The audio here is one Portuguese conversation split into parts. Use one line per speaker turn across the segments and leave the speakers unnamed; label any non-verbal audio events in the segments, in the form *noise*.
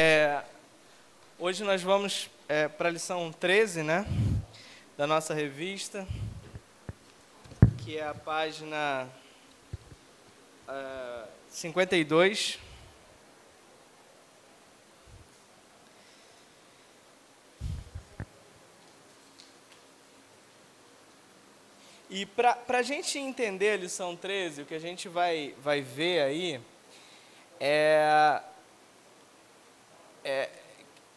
É, hoje nós vamos é, para a lição 13, né? Da nossa revista, que é a página uh, 52. E para a gente entender a lição 13, o que a gente vai, vai ver aí é, é,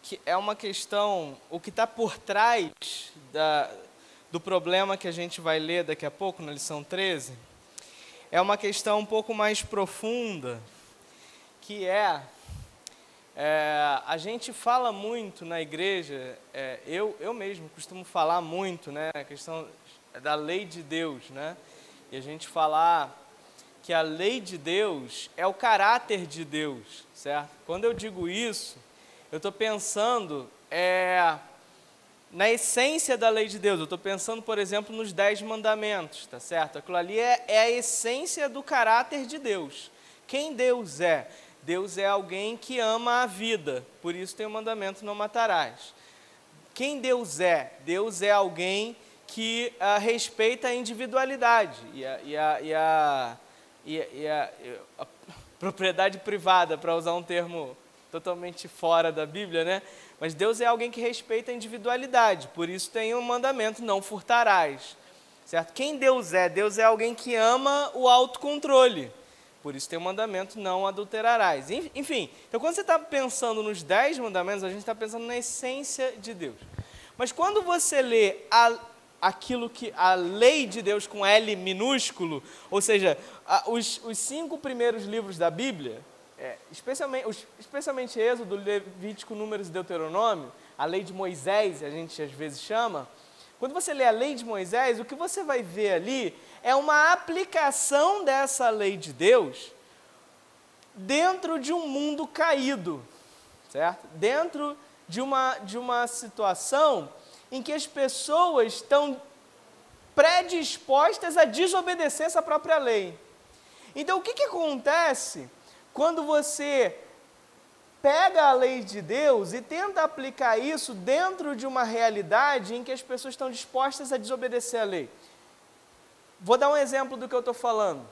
que é uma questão, o que está por trás da, do problema que a gente vai ler daqui a pouco, na lição 13, é uma questão um pouco mais profunda, que é, é a gente fala muito na igreja, é, eu, eu mesmo costumo falar muito, né, a questão da lei de Deus, né? E a gente falar que a lei de Deus é o caráter de Deus, certo? Quando eu digo isso, eu estou pensando é, na essência da lei de Deus. Eu estou pensando, por exemplo, nos dez mandamentos, tá certo? Aquilo ali é, é a essência do caráter de Deus. Quem Deus é? Deus é alguém que ama a vida, por isso tem o mandamento não matarás. Quem Deus é? Deus é alguém que uh, respeita a individualidade e a, e a, e a, e a, a propriedade privada, para usar um termo totalmente fora da Bíblia, né? Mas Deus é alguém que respeita a individualidade, por isso tem um mandamento: não furtarás. Certo? Quem Deus é? Deus é alguém que ama o autocontrole. Por isso tem o mandamento: não adulterarás. Enfim, então quando você está pensando nos dez mandamentos, a gente está pensando na essência de Deus. Mas quando você lê a, aquilo que a lei de Deus com L minúsculo, ou seja, a, os, os, cinco primeiros livros da Bíblia, é, especialmente, os, especialmente Êxodo, Levítico, Números e Deuteronômio, a lei de Moisés, a gente às vezes chama, quando você lê a lei de Moisés, o que você vai ver ali é uma aplicação dessa lei de Deus dentro de um mundo caído, certo? Dentro de uma, de uma situação em que as pessoas estão predispostas a desobedecer essa própria lei. Então, o que, que acontece quando você pega a lei de Deus e tenta aplicar isso dentro de uma realidade em que as pessoas estão dispostas a desobedecer a lei? Vou dar um exemplo do que eu estou falando.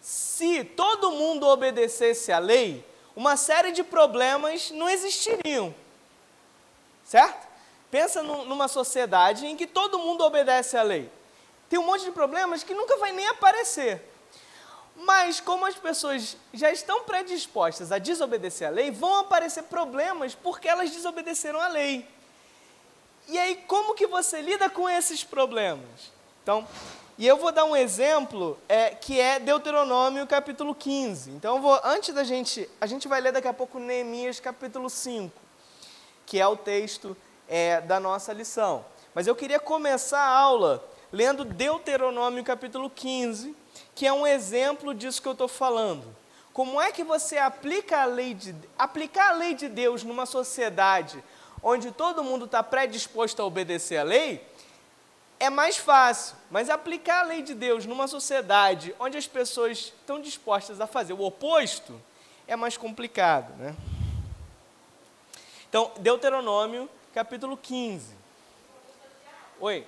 Se todo mundo obedecesse a lei, uma série de problemas não existiriam. Certo? Pensa numa sociedade em que todo mundo obedece à lei. Tem um monte de problemas que nunca vai nem aparecer. Mas como as pessoas já estão predispostas a desobedecer à lei, vão aparecer problemas porque elas desobedeceram à lei. E aí, como que você lida com esses problemas? Então, e eu vou dar um exemplo é, que é Deuteronômio capítulo 15. Então, vou, antes da gente, a gente vai ler daqui a pouco Neemias capítulo 5, que é o texto é, da nossa lição. Mas eu queria começar a aula lendo Deuteronômio capítulo 15, que é um exemplo disso que eu estou falando. Como é que você aplica a lei de, aplicar a lei de Deus numa sociedade onde todo mundo está predisposto a obedecer a lei? É mais fácil, mas aplicar a lei de Deus numa sociedade onde as pessoas estão dispostas a fazer o oposto é mais complicado, né? Então, Deuteronômio capítulo 15. Oi.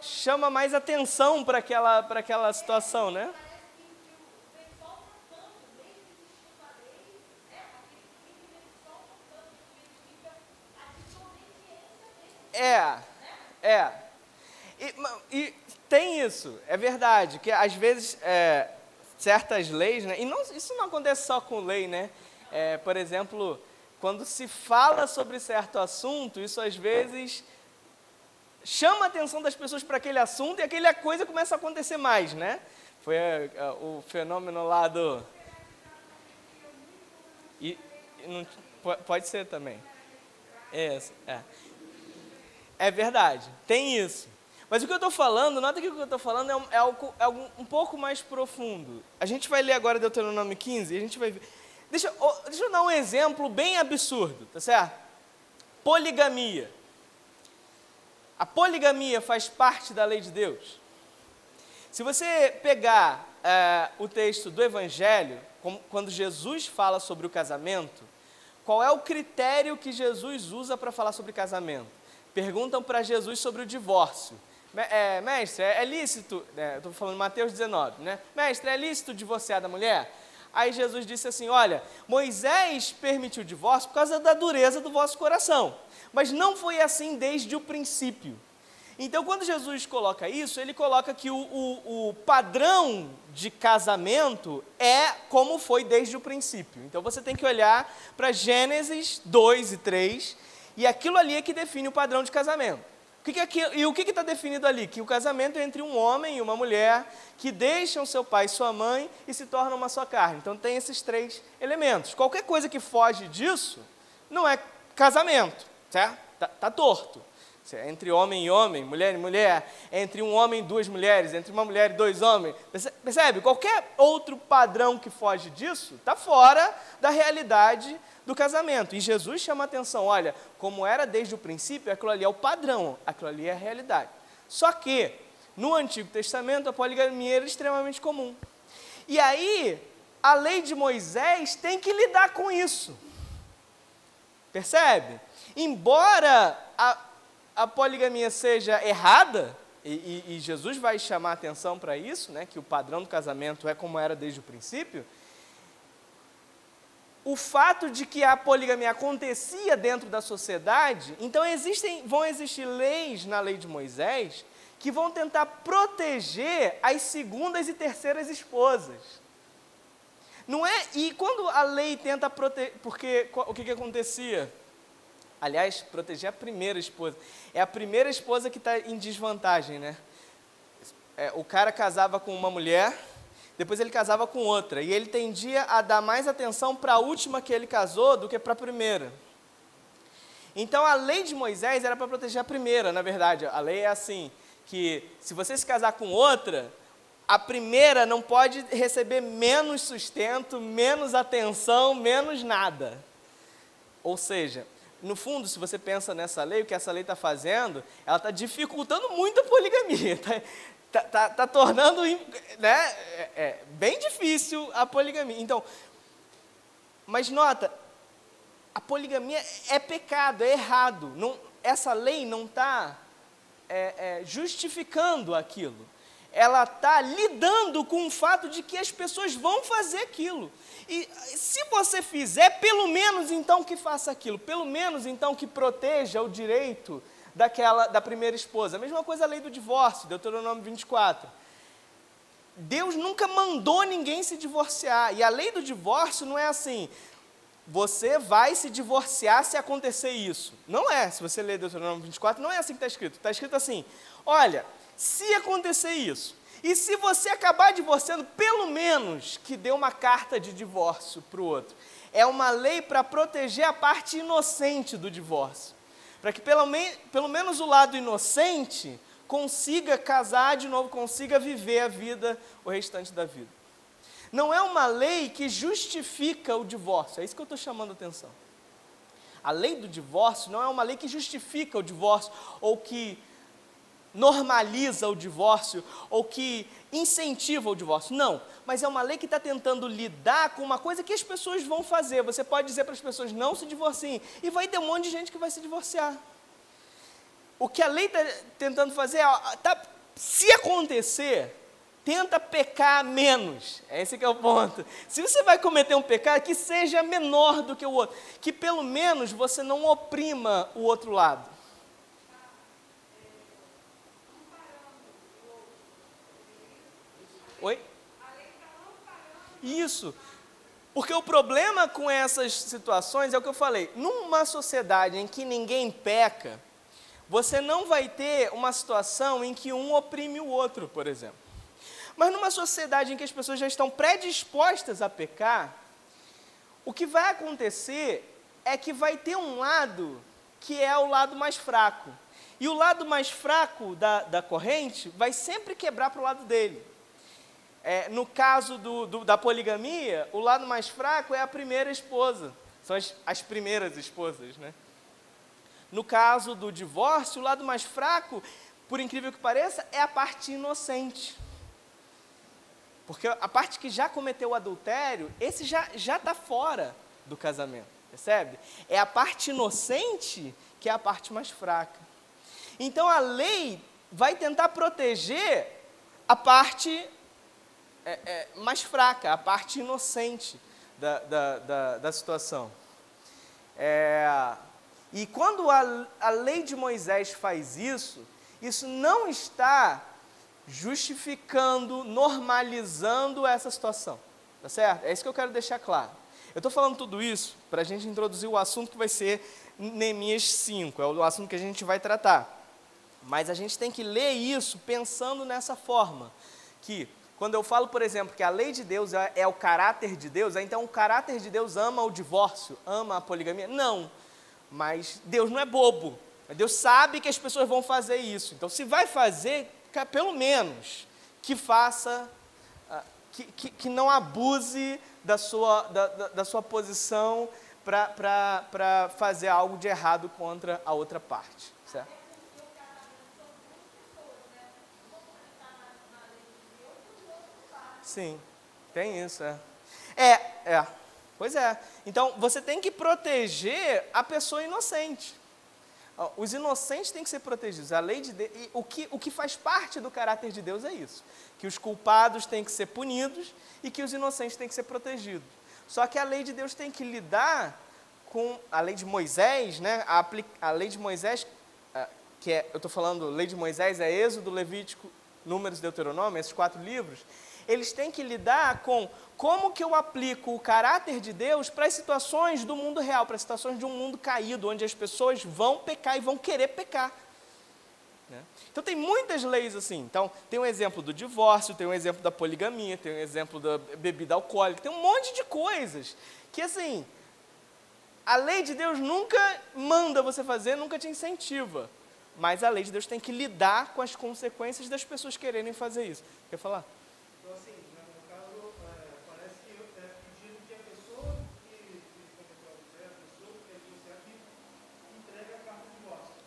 Chama mais atenção para aquela, para aquela situação, né? É, é. E, e, tem isso, é verdade, que às vezes é, certas leis, né, e não, isso não acontece só com lei, né? É, por exemplo, quando se fala sobre certo assunto, isso às vezes chama a atenção das pessoas para aquele assunto e aquela coisa começa a acontecer mais, né? Foi é, é, o fenômeno lá do. E, não, pode ser também. É, é. é verdade, tem isso. Mas o que eu estou falando, nota que o que eu estou falando é, um, é, algo, é algo um pouco mais profundo. A gente vai ler agora Deuteronômio 15 e a gente vai ver. Deixa, deixa eu dar um exemplo bem absurdo, tá certo? Poligamia. A poligamia faz parte da lei de Deus? Se você pegar é, o texto do Evangelho, quando Jesus fala sobre o casamento, qual é o critério que Jesus usa para falar sobre casamento? Perguntam para Jesus sobre o divórcio. É, mestre, é, é lícito, é, estou falando Mateus 19, né? Mestre, é lícito divorciar da mulher? Aí Jesus disse assim: Olha, Moisés permitiu o divórcio por causa da dureza do vosso coração, mas não foi assim desde o princípio. Então, quando Jesus coloca isso, ele coloca que o, o, o, padrão de casamento é como foi desde o princípio. Então, você tem que olhar para Gênesis 2 e 3, e aquilo ali é que define o padrão de casamento. O que que e o que está definido ali? Que o casamento é entre um homem e uma mulher que deixam seu pai e sua mãe e se tornam uma só carne. Então, tem esses três elementos. Qualquer coisa que foge disso não é casamento, certo? Está tá torto. Entre homem e homem, mulher e mulher, entre um homem e duas mulheres, entre uma mulher e dois homens. Percebe? Qualquer outro padrão que foge disso está fora da realidade do casamento. E Jesus chama a atenção: olha, como era desde o princípio, aquilo ali é o padrão, aquilo ali é a realidade. Só que, no Antigo Testamento, a poligamia era extremamente comum. E aí, a lei de Moisés tem que lidar com isso. Percebe? Embora a, a poligamia seja errada, e, e, e Jesus vai chamar atenção para isso, né, que o padrão do casamento é como era desde o princípio, o fato de que a poligamia acontecia dentro da sociedade, então existem, vão existir leis na lei de Moisés que vão tentar proteger as segundas e terceiras esposas. Não é? E quando a lei tenta proteger, porque o que, que acontecia? Aliás, proteger a primeira esposa. É a primeira esposa que está em desvantagem, né? É, o cara casava com uma mulher, depois ele casava com outra. E ele tendia a dar mais atenção para a última que ele casou do que para a primeira. Então a lei de Moisés era para proteger a primeira, na verdade. A lei é assim: que se você se casar com outra, a primeira não pode receber menos sustento, menos atenção, menos nada. Ou seja, no fundo, se você pensa nessa lei, o que essa lei está fazendo, ela está dificultando muito a poligamia, está *laughs* tá, tá, tá, tornando né, é, é, bem difícil a poligamia. Então, mas nota, a poligamia é pecado, é errado. Não, essa lei não está é, é, justificando aquilo ela está lidando com o fato de que as pessoas vão fazer aquilo. E se você fizer, pelo menos então que faça aquilo, pelo menos então que proteja o direito daquela da primeira esposa. A mesma coisa a lei do divórcio, Deuteronômio 24. Deus nunca mandou ninguém se divorciar. E a lei do divórcio não é assim, você vai se divorciar se acontecer isso. Não é, se você ler Deuteronômio 24, não é assim que está escrito. Está escrito assim: olha, se acontecer isso, e se você acabar divorciando, pelo menos que dê uma carta de divórcio para o outro. É uma lei para proteger a parte inocente do divórcio. Para que pelo, me, pelo menos o lado inocente consiga casar de novo, consiga viver a vida, o restante da vida. Não é uma lei que justifica o divórcio, é isso que eu estou chamando a atenção. A lei do divórcio não é uma lei que justifica o divórcio ou que normaliza o divórcio ou que incentiva o divórcio. Não, mas é uma lei que está tentando lidar com uma coisa que as pessoas vão fazer. Você pode dizer para as pessoas não se divorciem e vai ter um monte de gente que vai se divorciar. O que a lei está tentando fazer é, tá, se acontecer, tenta pecar menos. Esse é o ponto. Se você vai cometer um pecado, que seja menor do que o outro. Que pelo menos você não oprima o outro lado. Oi? Isso. Porque o problema com essas situações é o que eu falei. Numa sociedade em que ninguém peca, você não vai ter uma situação em que um oprime o outro, por exemplo. Mas numa sociedade em que as pessoas já estão predispostas a pecar, o que vai acontecer é que vai ter um lado que é o lado mais fraco. E o lado mais fraco da, da corrente vai sempre quebrar para o lado dele. É, no caso do, do, da poligamia, o lado mais fraco é a primeira esposa. São as, as primeiras esposas, né? No caso do divórcio, o lado mais fraco, por incrível que pareça, é a parte inocente. Porque a parte que já cometeu o adultério, esse já está fora do casamento, percebe? É a parte inocente que é a parte mais fraca. Então a lei vai tentar proteger a parte é, é, mais fraca, a parte inocente da, da, da, da situação. É, e quando a, a lei de Moisés faz isso, isso não está justificando, normalizando essa situação. Tá certo? É isso que eu quero deixar claro. Eu estou falando tudo isso para a gente introduzir o assunto que vai ser Neemias 5, é o assunto que a gente vai tratar. Mas a gente tem que ler isso pensando nessa forma, que quando eu falo, por exemplo, que a lei de Deus é, é o caráter de Deus, então o caráter de Deus ama o divórcio, ama a poligamia? Não. Mas Deus não é bobo. Deus sabe que as pessoas vão fazer isso. Então, se vai fazer, pelo menos que faça, ah, que, que, que não abuse da sua, da, da, da sua posição para fazer algo de errado contra a outra parte. Sim, tem isso, é. É, é. Pois é. Então, você tem que proteger a pessoa inocente. Os inocentes têm que ser protegidos. A lei de Deus, o que, o que faz parte do caráter de Deus é isso: que os culpados têm que ser punidos e que os inocentes têm que ser protegidos. Só que a lei de Deus tem que lidar com a lei de Moisés, né? A, a lei de Moisés, ah, que é, eu estou falando, lei de Moisés é Êxodo, Levítico, Números, Deuteronômio, esses quatro livros eles têm que lidar com como que eu aplico o caráter de Deus para as situações do mundo real, para as situações de um mundo caído, onde as pessoas vão pecar e vão querer pecar. Né? Então tem muitas leis assim. Então tem um exemplo do divórcio, tem um exemplo da poligamia, tem um exemplo da bebida alcoólica, tem um monte de coisas que assim a lei de Deus nunca manda você fazer, nunca te incentiva. Mas a lei de Deus tem que lidar com as consequências das pessoas quererem fazer isso. Quer falar?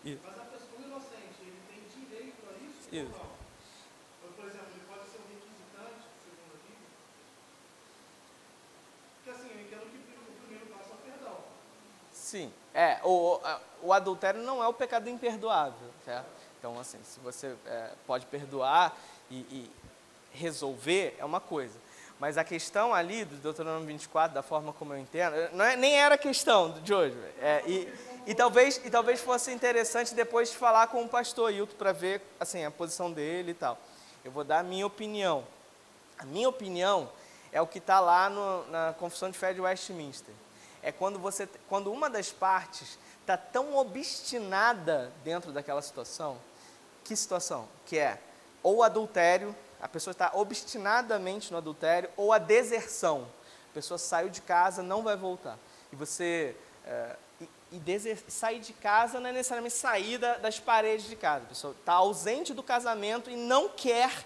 Isso. Mas a pessoa inocente, ele tem direito a isso? Isso. Ou não? Por exemplo, ele pode ser um requisitante, segundo aqui. Porque assim, eu entendo que o primeiro passo é o perdão.
Sim. É, o, o adultério não é o pecado imperdoável, certo? Então, assim, se você é, pode perdoar e, e resolver, é uma coisa. Mas a questão ali do Deuteronômio 24, da forma como eu entendo, não é, nem era a questão de hoje. É, e, e, talvez, e talvez fosse interessante depois falar com o pastor Hilton para ver assim, a posição dele e tal. Eu vou dar a minha opinião. A minha opinião é o que está lá no, na Confissão de Fé de Westminster. É quando, você, quando uma das partes está tão obstinada dentro daquela situação. Que situação? Que é ou adultério, a pessoa está obstinadamente no adultério, ou a deserção. A pessoa saiu de casa, não vai voltar. E você. É, e, sair de casa não é necessariamente sair da, das paredes de casa. A pessoa está ausente do casamento e não quer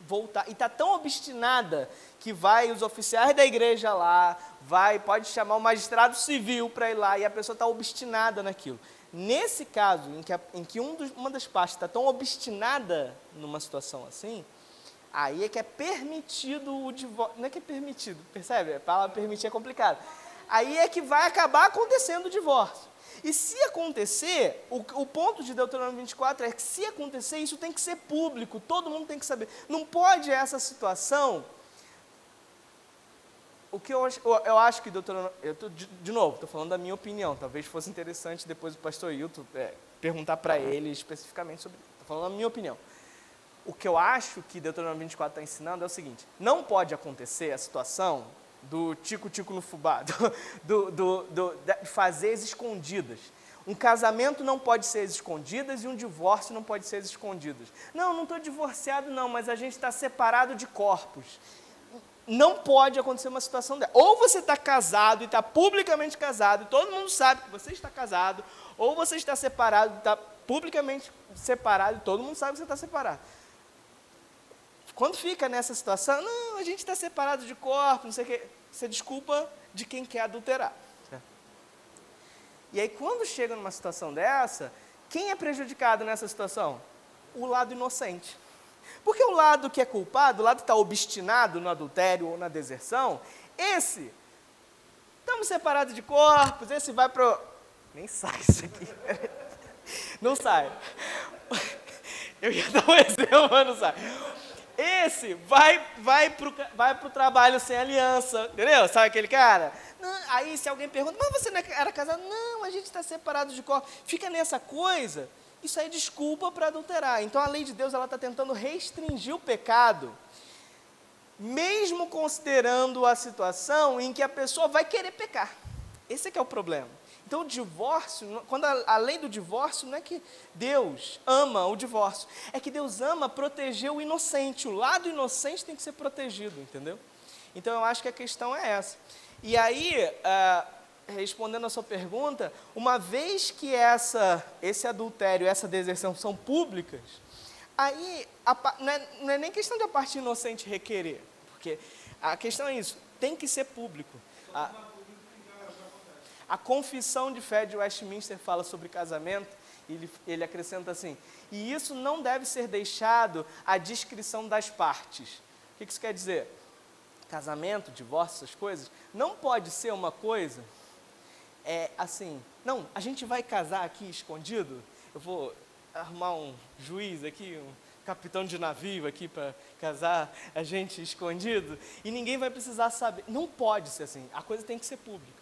voltar. E está tão obstinada que vai os oficiais da igreja lá, vai, pode chamar o magistrado civil para ir lá, e a pessoa está obstinada naquilo. Nesse caso, em que, a, em que um dos, uma das partes está tão obstinada numa situação assim, Aí é que é permitido o divórcio. Não é que é permitido, percebe? A palavra permitir é complicado. Aí é que vai acabar acontecendo o divórcio. E se acontecer, o, o, ponto de Deuteronômio 24 é que se acontecer, isso tem que ser público, todo mundo tem que saber. Não pode essa situação. O que eu, eu, eu acho que Deuteronômio. Eu tô, de, de, novo, estou falando da minha opinião. Talvez fosse interessante depois o pastor Hilton é, perguntar para ele especificamente sobre. Estou falando da minha opinião o que eu acho que Deuteronômio 24 está ensinando é o seguinte: não pode acontecer a situação do tico-tico no fubá, *laughs* do, do, do, de fazer as escondidas. Um casamento não pode ser às escondidas e um divórcio não pode ser às escondidas. Não, não estou divorciado, não, mas a gente está separado de corpos. Não pode acontecer uma situação dessa. Ou você está casado e está publicamente casado, e todo mundo sabe que você está casado, ou você está separado e está publicamente separado, e todo mundo sabe que você está separado. Quando fica nessa situação, não, a gente está separado de corpo, não sei o quê, isso é desculpa de quem quer adulterar. E aí, quando chega numa situação dessa, quem é prejudicado nessa situação? O lado inocente. Porque o lado que é culpado, o lado que está obstinado no adultério ou na deserção, esse, estamos separados de corpos, esse vai para. Nem sai isso aqui. *laughs* Não sai. *laughs* Eu ia dar um *laughs* exemplo, mas não sai. Esse vai, vai para o vai pro trabalho sem aliança, entendeu? Sabe aquele cara? Não, aí se alguém pergunta, mas você não era casado? Não, a gente está separado de corpo. Fica nessa coisa, isso aí é desculpa para adulterar. Então a lei de Deus ela está tentando restringir o pecado, mesmo considerando a situação em que a pessoa vai querer pecar. Esse é que é o problema. Então, o divórcio, quando a, a, lei do divórcio, não é que Deus ama o divórcio, é que Deus ama proteger o inocente. O lado inocente tem que ser protegido, entendeu? Então, eu acho que a questão é essa. E aí, uh, respondendo a sua pergunta, uma vez que essa, esse adultério, essa deserção são públicas, aí a, não, é, não é nem questão de a parte inocente requerer, porque a questão é isso, tem que ser público. A, a confissão de fé de Westminster fala sobre casamento, e ele, ele acrescenta assim: e isso não deve ser deixado à discrição das partes. O que isso quer dizer? Casamento, divórcio, essas coisas, não pode ser uma coisa é assim, não, a gente vai casar aqui escondido, eu vou arrumar um juiz aqui, um capitão de navio aqui para casar a gente escondido, e ninguém vai precisar saber. Não pode ser assim, a coisa tem que ser pública.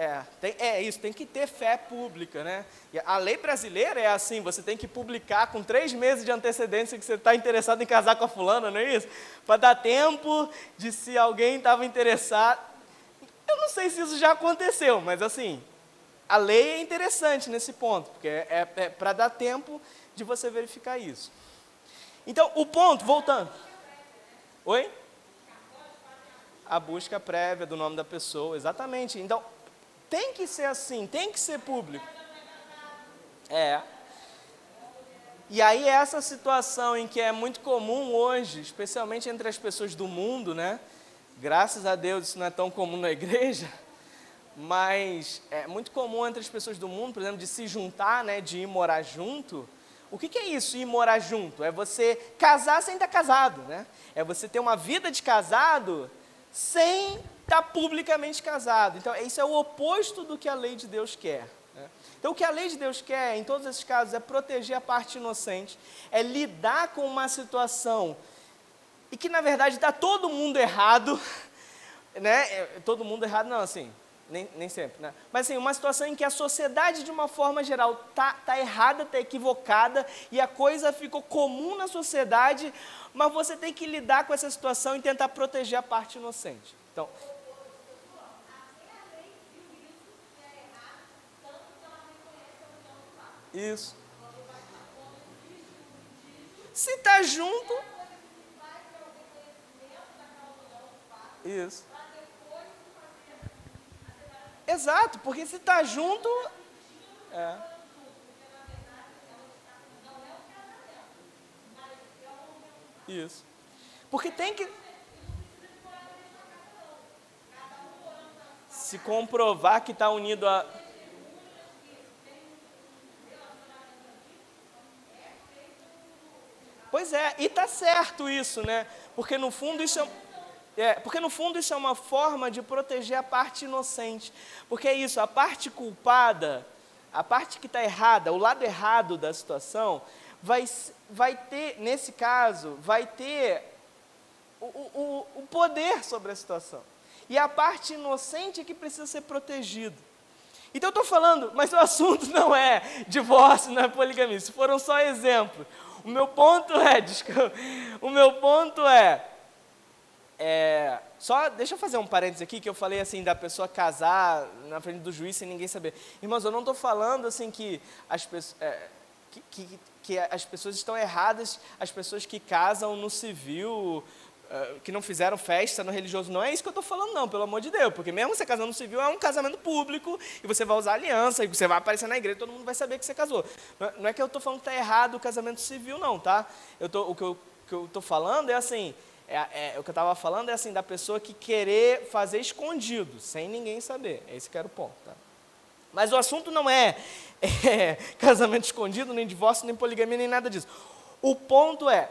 É, tem, é isso, tem que ter fé pública, né? E a lei brasileira é assim, você tem que publicar com três meses de antecedência que você está interessado em casar com a fulana, não é isso? Para dar tempo de se alguém estava interessado. Eu não sei se isso já aconteceu, mas assim, a lei é interessante nesse ponto, porque é, é, é para dar tempo de você verificar isso. Então, o ponto, voltando. Oi? A busca prévia do nome da pessoa, exatamente. Então, tem que ser assim, tem que ser público. É. E aí essa situação em que é muito comum hoje, especialmente entre as pessoas do mundo, né? Graças a Deus isso não é tão comum na *laughs* igreja, mas é muito comum entre as pessoas do mundo, por exemplo, de se juntar, né, de ir morar junto. O que, que é isso, ir morar junto? É você casar sem estar casado, né? É você ter uma vida de casado sem está publicamente casado. Então, isso é o oposto do que a lei de Deus quer. Né? Então, o que a lei de Deus quer, em todos esses casos, é proteger a parte inocente, é lidar com uma situação e que, na verdade, está todo mundo errado, *laughs* né? É, todo mundo errado, não, assim, nem, nem sempre, né? Mas, assim, uma situação em que a sociedade, de uma forma geral, está tá errada, está equivocada, e a coisa ficou comum na sociedade, mas você tem que lidar com essa situação e tentar proteger a parte inocente. Então, Isso. Se está junto. Isso. Exato, porque se está junto. É. Isso. Porque tem que. Se comprovar que está unido a. Pois é, e tá certo isso, né? Porque no fundo isso é, é, porque no fundo isso é uma forma de proteger a parte inocente. Porque é isso, a parte culpada, a parte que está errada, o lado errado da situação, vai, vai ter, nesse caso, vai ter o, o, o poder sobre a situação. E a parte inocente é que precisa ser protegida. Então eu estou falando, mas o assunto *laughs* não é divórcio, não é poligamia. Isso foram só exemplos. O meu ponto é, *laughs* desculpa, o meu ponto é, é, só deixa eu fazer um parênteses aqui que eu falei assim da pessoa casar na frente do juiz sem ninguém saber. Irmãos, eu não estou falando assim que as pessoas é, que, que, que, as pessoas estão erradas, as pessoas que casam no civil que não fizeram festa no religioso. Não é isso que eu estou falando, não, pelo amor de Deus. Porque mesmo você casando civil, é um casamento público, e você vai usar aliança, e você vai aparecer na igreja, todo mundo vai saber que você casou. Não é, é que eu estou falando que está errado o casamento civil, não, tá? Eu tô, o que eu estou falando é assim, é, é, o que eu estava falando é assim, da pessoa que querer fazer escondido, sem ninguém saber. Esse que era o ponto, tá? Mas o assunto não é, *laughs* é casamento escondido, nem divórcio, nem poligamia, nem nada disso. O ponto é,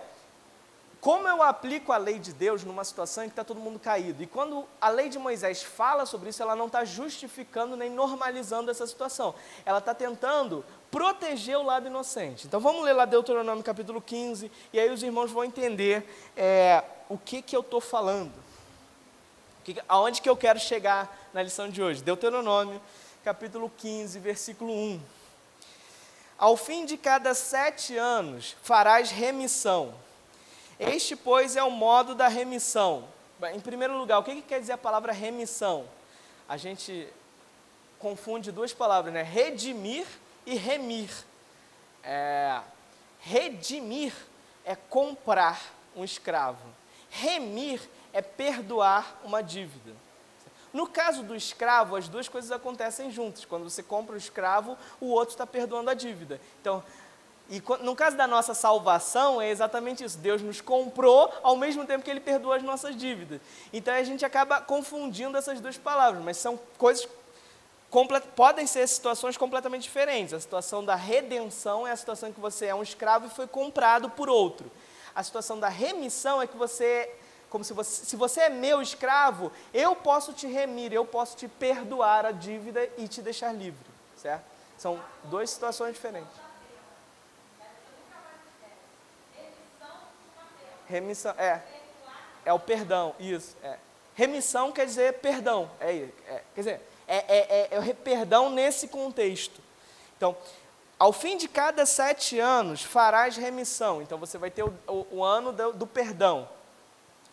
como eu aplico a lei de Deus numa situação em que está todo mundo caído? E quando a lei de Moisés fala sobre isso, ela não está justificando nem normalizando essa situação. Ela está tentando proteger o lado inocente. Então vamos ler lá Deuteronômio capítulo 15, e aí os irmãos vão entender é, o que, que eu estou falando. Que, aonde que eu quero chegar na lição de hoje. Deuteronômio capítulo 15, versículo 1. Ao fim de cada sete anos farás remissão este, pois, é o modo da remissão. Em primeiro lugar, o que, que quer dizer a palavra remissão? A gente confunde duas palavras, né? Redimir e remir. É, redimir é comprar um escravo. Remir é perdoar uma dívida. No caso do escravo, as duas coisas acontecem juntas. Quando você compra o escravo, o outro está perdoando a dívida. Então, e no caso da nossa salvação, é exatamente isso. Deus nos comprou ao mesmo tempo que Ele perdoa as nossas dívidas. Então a gente acaba confundindo essas duas palavras, mas são coisas. Podem ser situações completamente diferentes. A situação da redenção é a situação em que você é um escravo e foi comprado por outro. A situação da remissão é que você, como se você, se você é meu escravo, eu posso te remir, eu posso te perdoar a dívida e te deixar livre, certo? São duas situações diferentes. Remissão, é. É o perdão, isso. É. Remissão quer dizer perdão. É, é quer dizer, é, é, é, é perdão nesse contexto. Então, ao fim de cada sete anos farás remissão. Então você vai ter o, o, o ano do, do perdão.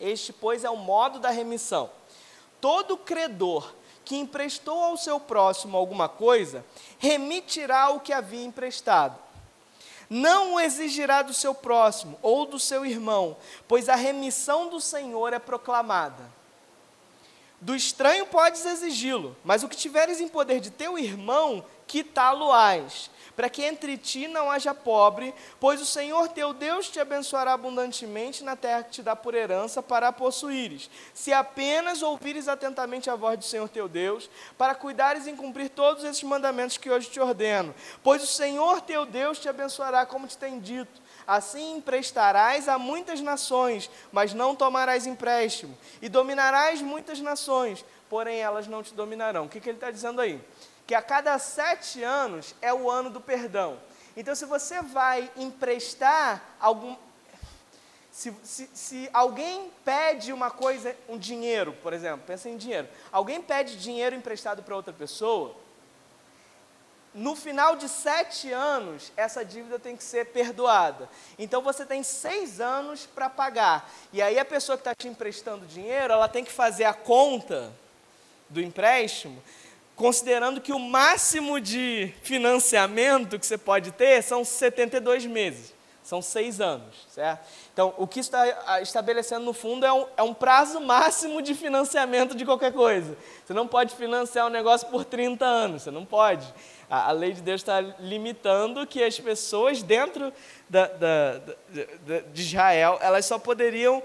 Este, pois, é o modo da remissão. Todo credor que emprestou ao seu próximo alguma coisa, remitirá o que havia emprestado não o exigirá do seu próximo ou do seu irmão, pois a remissão do Senhor é proclamada. Do estranho podes exigi-lo, mas o que tiveres em poder de teu irmão, quitá-lo-ás para que entre ti não haja pobre, pois o Senhor teu Deus te abençoará abundantemente na terra que te dá por herança para a possuíres, se apenas ouvires atentamente a voz do Senhor teu Deus, para cuidares em cumprir todos esses mandamentos que hoje te ordeno, pois o Senhor teu Deus te abençoará como te tem dito. Assim emprestarás a muitas nações, mas não tomarás empréstimo, e dominarás muitas nações, porém elas não te dominarão. O que, que ele está dizendo aí? Que a cada sete anos é o ano do perdão. Então, se você vai emprestar algum. Se, se, se, alguém pede uma coisa, um dinheiro, por exemplo, pensa em dinheiro. Alguém pede dinheiro emprestado para outra pessoa, no final de sete anos, essa dívida tem que ser perdoada. Então você tem seis anos para pagar. E aí a pessoa que está te emprestando dinheiro, ela tem que fazer a conta do empréstimo considerando que o máximo de financiamento que você pode ter são 72 meses, são seis anos, certo? Então, o que está estabelecendo no fundo é um, é um prazo máximo de financiamento de qualquer coisa. Você não pode financiar um negócio por 30 anos, você não pode. A, a lei de Deus está limitando que as pessoas dentro da, da, da, de Israel, elas só poderiam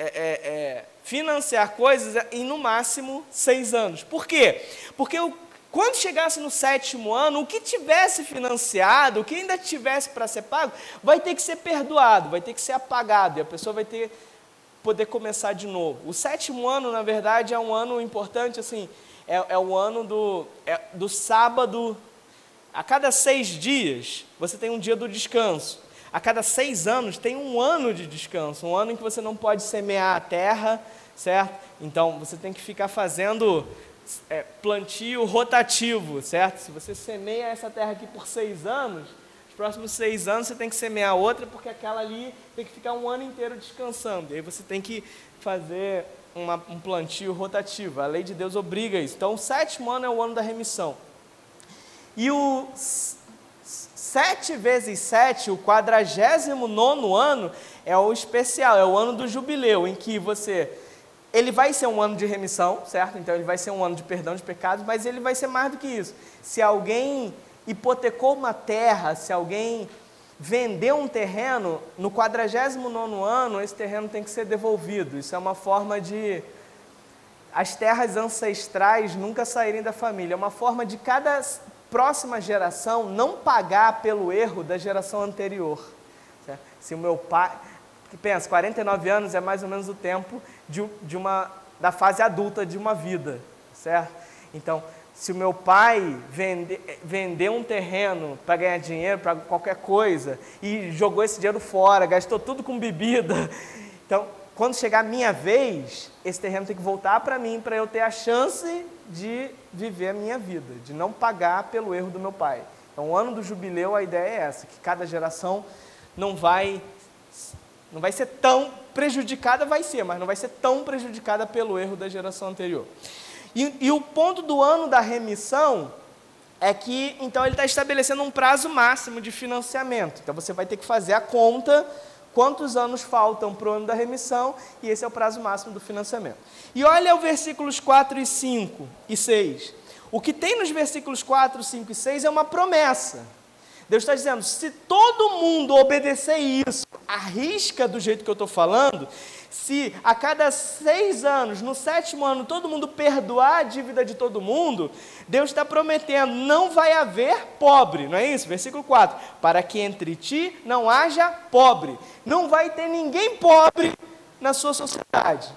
é, é, é, financiar coisas em no máximo seis anos. Por quê? Porque o, quando chegasse no sétimo ano, o que tivesse financiado, o que ainda tivesse para ser pago, vai ter que ser perdoado, vai ter que ser apagado, e a pessoa vai ter poder começar de novo. O sétimo ano, na verdade, é um ano importante, assim, é, é o ano do, é, do sábado. A cada seis dias, você tem um dia do descanso a cada seis anos tem um ano de descanso, um ano em que você não pode semear a terra, certo? Então você tem que ficar fazendo é, plantio rotativo, certo? Se você semeia essa terra aqui por seis anos, os próximos seis anos você tem que semear outra, porque aquela ali tem que ficar um ano inteiro descansando. E aí você tem que fazer uma, um plantio rotativo. A lei de Deus obriga isso. Então, o sétimo ano é o ano da remissão. E o Sete vezes sete, o quadragésimo nono ano, é o especial, é o ano do jubileu, em que você. Ele vai ser um ano de remissão, certo? Então ele vai ser um ano de perdão de pecados, mas ele vai ser mais do que isso. Se alguém hipotecou uma terra, se alguém vendeu um terreno, no quadragésimo nono ano, esse terreno tem que ser devolvido. Isso é uma forma de as terras ancestrais nunca saírem da família. É uma forma de cada próxima geração não pagar pelo erro da geração anterior. Certo? Se o meu pai. Pensa, 49 anos é mais ou menos o tempo de, de uma, da fase adulta de uma vida, certo? Então, se o meu pai vende, vendeu um terreno para ganhar dinheiro, para qualquer coisa, e jogou esse dinheiro fora, gastou tudo com bebida, então, quando chegar a minha vez, esse terreno tem que voltar para mim, para eu ter a chance de viver a minha vida, de não pagar pelo erro do meu pai. Então, o ano do jubileu, a ideia é essa, que cada geração não vai não vai ser tão prejudicada, vai ser, mas não vai ser tão prejudicada pelo erro da geração anterior. E, e o ponto do ano da remissão é que, então, ele está estabelecendo um prazo máximo de financiamento. Então, você vai ter que fazer a conta quantos anos faltam para o ano da remissão, e esse é o prazo máximo do financiamento. E olha os versículos 4 e 5 e 6. O que tem nos versículos 4, 5 e 6 é uma promessa. Deus está dizendo: se todo mundo obedecer isso, arrisca do jeito que eu estou falando, se a cada seis anos, no sétimo ano, todo mundo perdoar a dívida de todo mundo, Deus está prometendo: não vai haver pobre, não é isso? Versículo 4: para que entre ti não haja pobre, não vai ter ninguém pobre na sua sociedade.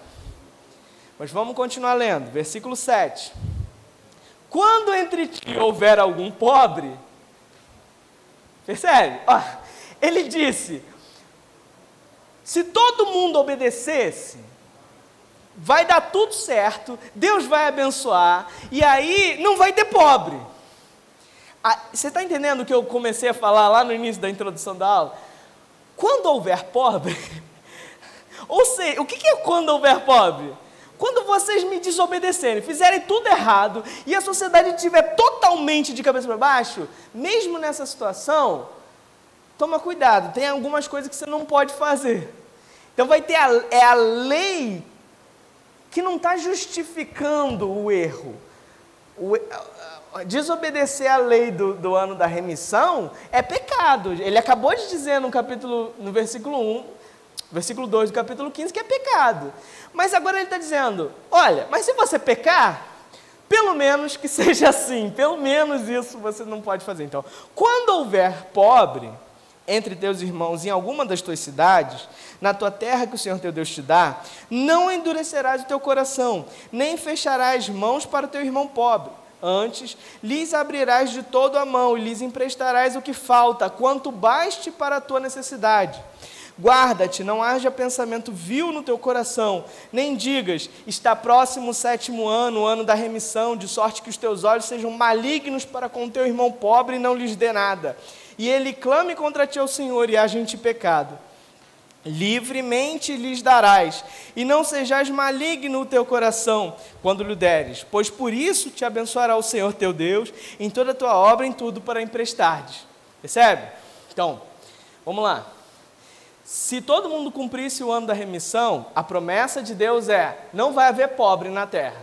Mas vamos continuar lendo, versículo 7. Quando entre ti houver algum pobre, Percebe? Ó, ele disse: se todo mundo obedecesse, vai dar tudo certo, Deus vai abençoar, e aí não vai ter pobre. Ah, você está entendendo o que eu comecei a falar lá no início da introdução da aula? Quando houver pobre, *laughs* ou seja, o que é quando houver pobre? Quando vocês me desobedecerem, fizerem tudo errado e a sociedade estiver totalmente de cabeça para baixo, mesmo nessa situação, toma cuidado, tem algumas coisas que você não pode fazer. Então vai ter a, é a lei que não está justificando o erro. O, desobedecer a lei do, do ano da remissão é pecado. Ele acabou de dizer no capítulo, no versículo 1, versículo 2 do capítulo 15, que é pecado. Mas agora ele está dizendo: olha, mas se você pecar, pelo menos que *laughs* seja assim, pelo menos isso você não pode fazer. Então, quando houver pobre entre teus irmãos em alguma das tuas cidades, na tua terra que o Senhor teu Deus te dá, não endurecerás o teu coração, nem fecharás mãos para o teu irmão pobre. Antes, lhes abrirás de todo a mão e lhes emprestarás o que falta, quanto baste para a tua necessidade Guarda-te, não haja pensamento vil no teu coração, nem digas, está próximo o sétimo ano, o ano da remissão, de sorte que os teus olhos sejam malignos para com teu irmão pobre e não lhes dê nada. E ele clame contra ti ao Senhor e haja em ti pecado. Livremente lhes darás, e não sejais maligno o teu coração quando lhe deres, pois por isso te abençoará o Senhor teu Deus em toda a tua obra, em tudo para emprestardes. Percebe? Então, vamos lá. Se todo mundo cumprisse o ano da remissão, a promessa de Deus é: não vai haver pobre na terra.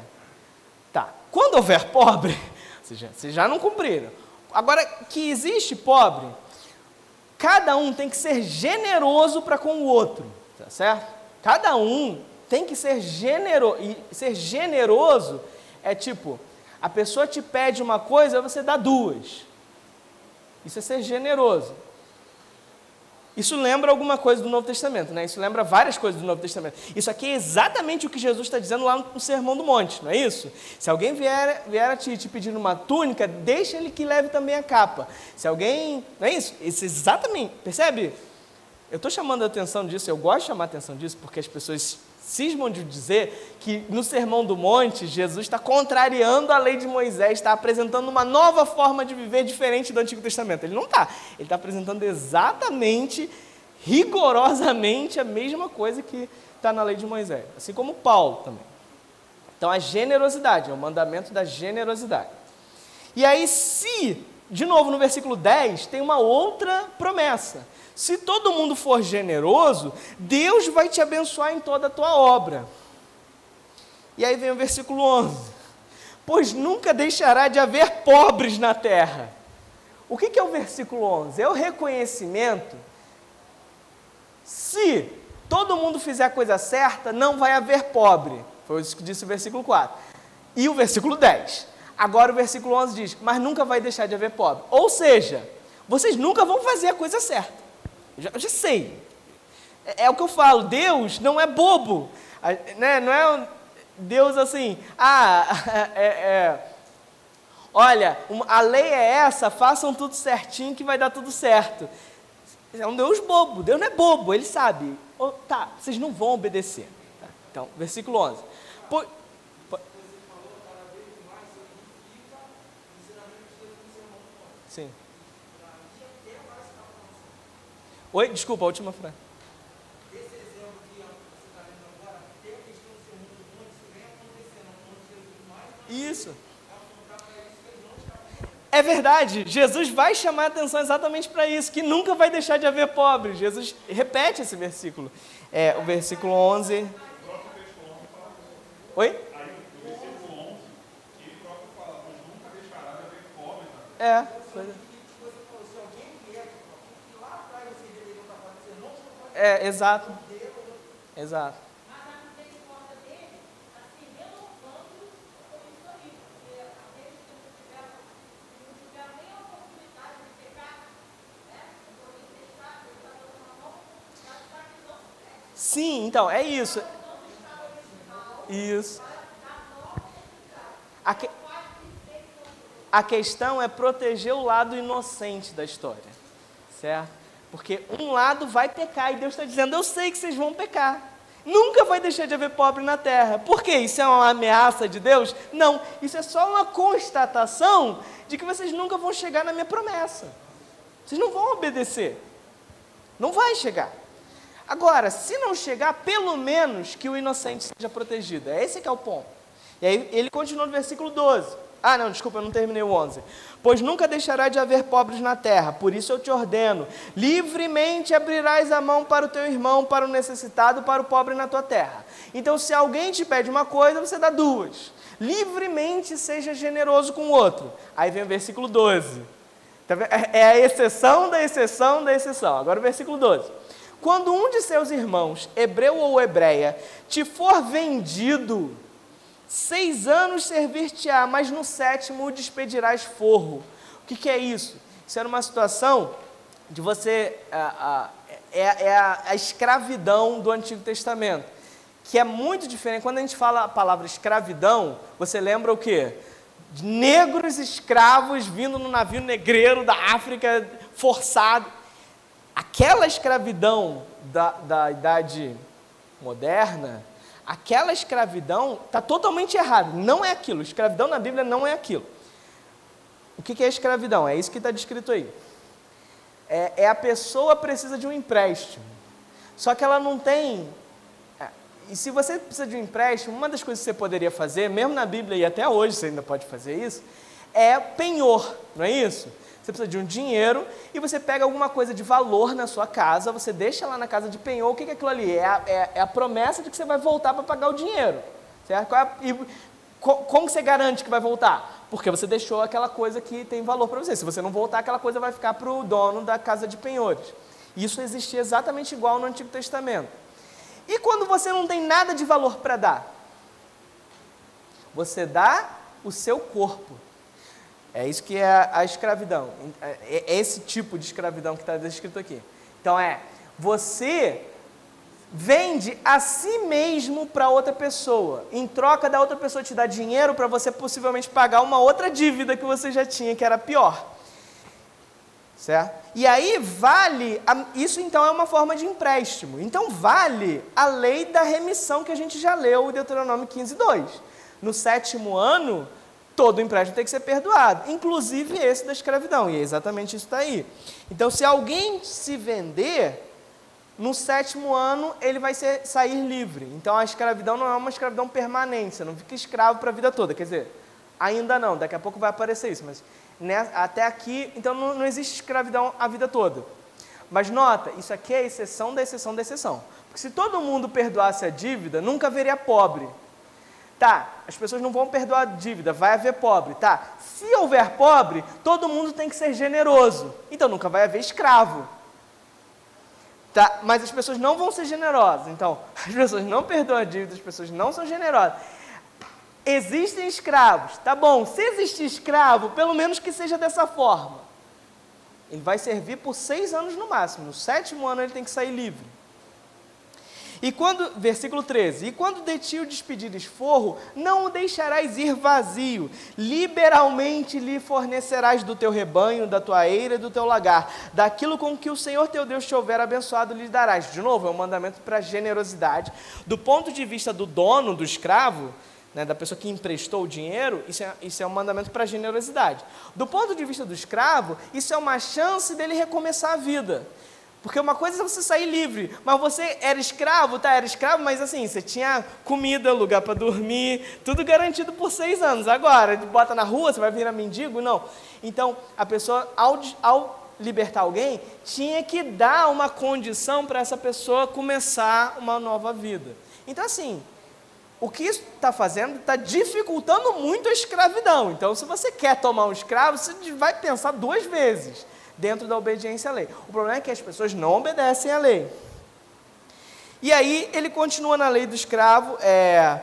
Tá. Quando houver pobre, *laughs* vocês já não cumpriram. Agora que existe pobre, cada um tem que ser generoso para com o outro, tá certo? Cada um tem que ser generoso. E ser generoso é tipo, a pessoa te pede uma coisa, você dá duas. Isso é ser generoso. Isso lembra alguma coisa do Novo Testamento, né? Isso lembra várias coisas do Novo Testamento. Isso aqui é exatamente o que Jesus está dizendo lá no Sermão do Monte, não é isso? Se alguém vier, vier a ti te pedir uma túnica, deixa ele que leve também a capa. Se alguém. Não é isso? Isso é exatamente. Percebe? Eu estou chamando a atenção disso, eu gosto de chamar a atenção disso, porque as pessoas cismam de dizer que no Sermão do Monte, Jesus está contrariando a lei de Moisés, está apresentando uma nova forma de viver diferente do Antigo Testamento. Ele não está. Ele está apresentando exatamente, rigorosamente, a mesma coisa que está na lei de Moisés. Assim como Paulo também. Então, a generosidade, é o mandamento da generosidade. E aí, se, de novo no versículo 10, tem uma outra promessa. Se todo mundo for generoso, Deus vai te abençoar em toda a tua obra. E aí vem o versículo 11: Pois nunca deixará de haver pobres na terra. O que, é o versículo 11? É o reconhecimento. Se todo mundo fizer a coisa certa, não vai haver pobre. Foi isso que disse o versículo 4. E o versículo 10. Agora o versículo 11 diz: Mas nunca vai deixar de haver pobre. Ou seja, vocês nunca vão fazer a coisa certa. Já, já sei. É, é, o que eu falo: Deus não é bobo. Né? Não é Deus assim, ah, *laughs* é, é, olha, a lei é essa, façam tudo certinho que vai dar tudo certo. É um Deus bobo, Deus não é bobo, ele sabe. Oh, tá, vocês não vão obedecer. Então, versículo 11. Por, por, sim. Oi, desculpa, a última frase. Isso. É verdade, Jesus vai chamar a atenção exatamente para isso, que nunca vai deixar de haver pobres. Jesus repete esse versículo. É, o versículo 11. Oi? É, É, exato. Exato. Sim, então, é isso. Isso. A, que... a questão é proteger o lado inocente da história, certo? Porque um lado vai pecar e Deus está dizendo: Eu sei que vocês vão pecar. Nunca vai deixar de haver pobre na terra. Por quê? Isso é uma ameaça de Deus? Não, isso é só uma constatação de que vocês nunca vão chegar na minha promessa. Vocês não vão obedecer. Não vai chegar. Agora, se não chegar, pelo menos que o inocente seja protegido. É esse que é o ponto. E aí ele continua no versículo 12. Ah, não, desculpa, eu não terminei o 11. Pois nunca deixará de haver pobres na terra, por isso eu te ordeno: livremente abrirás a mão para o teu irmão, para o necessitado, para o pobre na tua terra. Então, se alguém te pede uma coisa, você dá duas. Livremente seja generoso com o outro. Aí vem o versículo 12. Tá é a exceção da exceção da exceção. Agora o versículo 12. Quando um de seus irmãos, hebreu ou hebreia, te for vendido, seis anos servir-te-á, mas no sétimo o despedirás forro. O que, que, é isso? Isso era uma situação de você. é, é a, a escravidão do Antigo Testamento, que é muito diferente. Quando a gente fala a palavra escravidão, você lembra o quê? negros escravos vindo no navio negreiro da África, forçado aquela escravidão da, da idade moderna, aquela escravidão está totalmente errada. Não é aquilo. Escravidão na Bíblia não é aquilo. O que é escravidão? É isso que está descrito aí. É, é, a pessoa precisa de um empréstimo. Só que ela não tem. É, e se você precisa de um empréstimo, uma das coisas que você poderia fazer, mesmo na Bíblia e até hoje você ainda pode fazer isso, é penhor, não é isso? Você precisa de um dinheiro e você pega alguma coisa de valor na sua casa, você deixa lá na casa de penhor. O que é aquilo ali? É a, é, é a promessa de que você vai voltar para pagar o dinheiro. Certo? É e como você garante que vai voltar? Porque você deixou aquela coisa que tem valor para você. Se você não voltar, aquela coisa vai ficar para o dono da casa de penhores. Isso existia exatamente igual no Antigo Testamento. E quando você não tem nada de valor para dar? Você dá o seu corpo. É isso que é a escravidão. É, é esse tipo de escravidão que está descrito aqui. Então é, você vende a si mesmo para outra pessoa. Em troca da outra pessoa te dar dinheiro para você possivelmente pagar uma outra dívida que você já tinha, que era pior. Certo? E aí vale, isso então é uma forma de empréstimo. Então vale a lei da remissão que a gente já leu, o Deuteronômio 15, 2. No sétimo ano, todo empréstimo tem que ser perdoado, inclusive esse da escravidão, e é exatamente isso está aí. Então, se alguém se vender, no sétimo ano ele vai ser, sair livre. Então, a escravidão não é uma escravidão permanente, você não fica escravo para a vida toda, quer dizer, ainda não, daqui a pouco vai aparecer isso, mas né, até aqui, então não, não existe escravidão a vida toda. Mas nota, isso aqui é exceção da exceção da exceção. Porque se todo mundo perdoasse a dívida, nunca haveria pobre. Tá, as pessoas não vão perdoar a dívida, vai haver pobre. Tá, se houver pobre, todo mundo tem que ser generoso. Então nunca vai haver escravo. Tá? Mas as pessoas não vão ser generosas. Então, *laughs* as pessoas não perdoam a dívida, as pessoas não são generosas. Existem escravos. Tá bom, se existe escravo, pelo menos que seja dessa forma. Ele vai servir por seis anos no máximo. No sétimo ano ele tem que sair livre. E quando, versículo 13, e quando de ti o despedires forro, não o deixarás ir vazio, liberalmente lhe fornecerás do teu rebanho, da tua eira e do teu lagar, daquilo com que o Senhor teu Deus te houver abençoado lhe darás. De novo, é um mandamento para generosidade. Do ponto de vista do dono, do escravo, né, da pessoa que emprestou o dinheiro, isso é, isso é um mandamento para generosidade. Do ponto de vista do escravo, isso é uma chance dele recomeçar a vida. Porque uma coisa é você sair livre, mas você era escravo, tá? Era escravo, mas assim, você tinha comida, lugar para dormir, tudo garantido por seis anos. Agora, bota na rua, você vai virar mendigo? Não. Então, a pessoa, ao, ao libertar alguém, tinha que dar uma condição para essa pessoa começar uma nova vida. Então, assim, o que isso está fazendo está dificultando muito a escravidão. Então, se você quer tomar um escravo, você vai pensar duas vezes dentro da obediência à lei. O problema é que as pessoas não obedecem à lei. E aí ele continua na lei do escravo, é,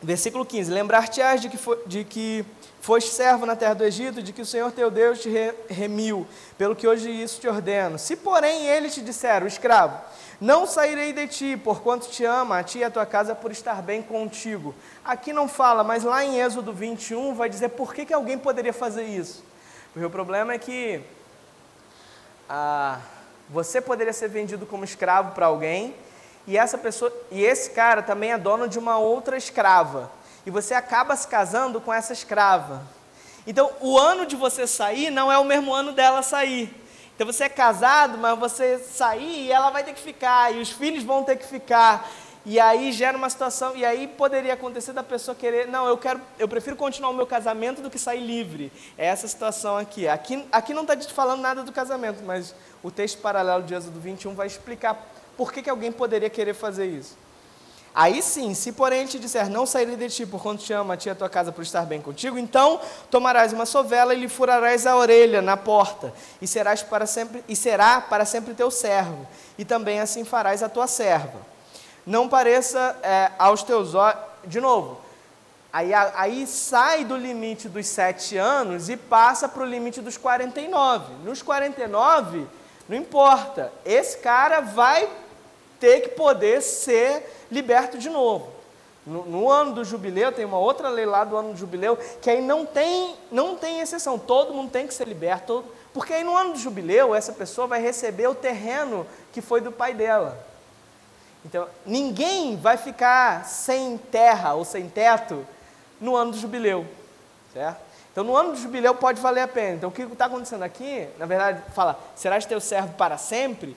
versículo 15: Lembrar-te-ás de que, de que foste servo na terra do Egito, de que o Senhor teu Deus te remiu, pelo que hoje isso te ordeno. Se, porém, ele te disser, o escravo, não sairei de ti, porquanto te ama, a ti e a tua casa, por estar bem contigo. Aqui não fala, mas lá em Êxodo 21 vai dizer por que, que alguém poderia fazer isso. Porque o problema é que ah, você poderia ser vendido como escravo para alguém e essa pessoa e esse cara também é dono de uma outra escrava e você acaba se casando com essa escrava. Então, o ano de você sair não é o mesmo ano dela sair. Então você é casado, mas você sair e ela vai ter que ficar, e os filhos vão ter que ficar. E aí gera uma situação, e aí poderia acontecer da pessoa querer, não, eu quero, eu prefiro continuar o meu casamento do que sair livre. É essa situação aqui. Aqui, aqui não está falando nada do casamento, mas o texto paralelo de Êxodo 21 vai explicar por que, que alguém poderia querer fazer isso. Aí sim, se porém te disser, não sairei de ti, por quanto te ama a a tua casa por estar bem contigo, então tomarás uma sovela e lhe furarás a orelha na porta, e serás para sempre e será para sempre teu servo, e também assim farás a tua serva não pareça é, aos teus olhos. De novo, aí, aí sai do limite dos sete anos e passa para o limite dos 49. Nos 49, não importa, esse cara vai ter que poder ser liberto de novo. No, no, ano do jubileu, tem uma outra lei lá do ano do jubileu, que aí não tem, não tem exceção, todo mundo tem que ser liberto, porque aí no ano do jubileu, essa pessoa vai receber o terreno que foi do pai dela. Então, ninguém vai ficar sem terra ou sem teto no ano do jubileu, certo? Então, no ano do jubileu pode valer a pena. Então, o que está acontecendo aqui, na verdade, fala, serás teu servo para sempre,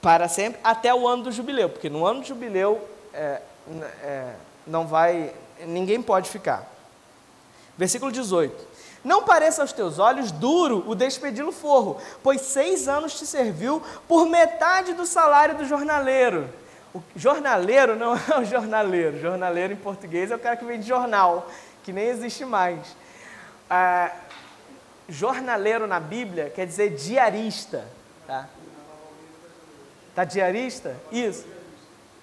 para sempre, até o ano do jubileu, porque no ano do jubileu é, é, não vai, ninguém pode ficar. Versículo 18. Não pareça aos teus olhos duro o despedi-lo forro, pois seis anos te serviu por metade do salário do jornaleiro. O jornaleiro não *laughs* é o jornaleiro. Jornaleiro em português é o cara que vende jornal, que nem existe mais. Ah, jornaleiro na Bíblia quer dizer diarista. Tá? Tá diarista? Isso.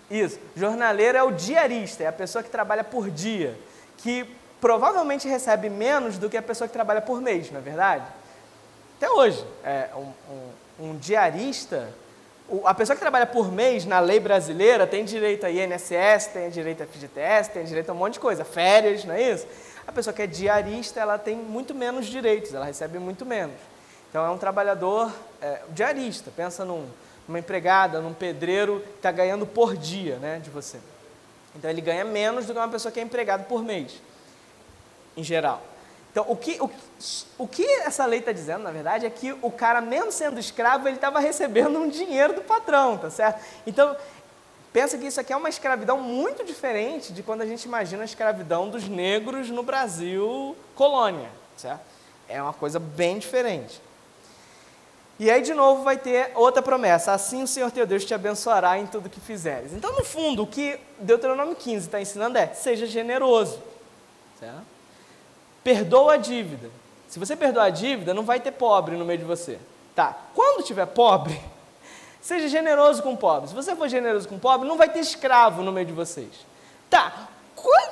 Isso. Jornaleiro é o diarista, é a pessoa que trabalha por dia, que provavelmente recebe menos do que a pessoa que trabalha por mês, não é verdade? Até hoje, é, um, um, um diarista, o, a pessoa que trabalha por mês na lei brasileira tem direito a INSS, tem direito a FGTS, tem direito a um monte de coisa, férias, não é isso? A pessoa que é diarista, ela tem muito menos direitos, ela recebe muito menos. Então é um trabalhador é, diarista, pensa num, numa empregada, num pedreiro que está ganhando por dia né, de você. Então ele ganha menos do que uma pessoa que é empregado por mês em geral. Então, o que, o, o que essa lei está dizendo, na verdade, é que o cara, mesmo sendo escravo, ele estava recebendo um dinheiro do patrão, tá certo? Então, pensa que isso aqui é uma escravidão muito diferente de quando a gente imagina a escravidão dos negros no Brasil colônia, certo? É uma coisa bem diferente. E aí, de novo, vai ter outra promessa: assim o Senhor teu Deus te abençoará em tudo que fizeres. Então, no fundo, o que Deuteronômio 15 está ensinando é: seja generoso, certo? Perdoa a dívida. Se você perdoar a dívida, não vai ter pobre no meio de você. Tá, quando tiver pobre, *laughs* Seja generoso com o pobre. Se você for generoso com o pobre, não vai ter escravo no meio de vocês. Tá,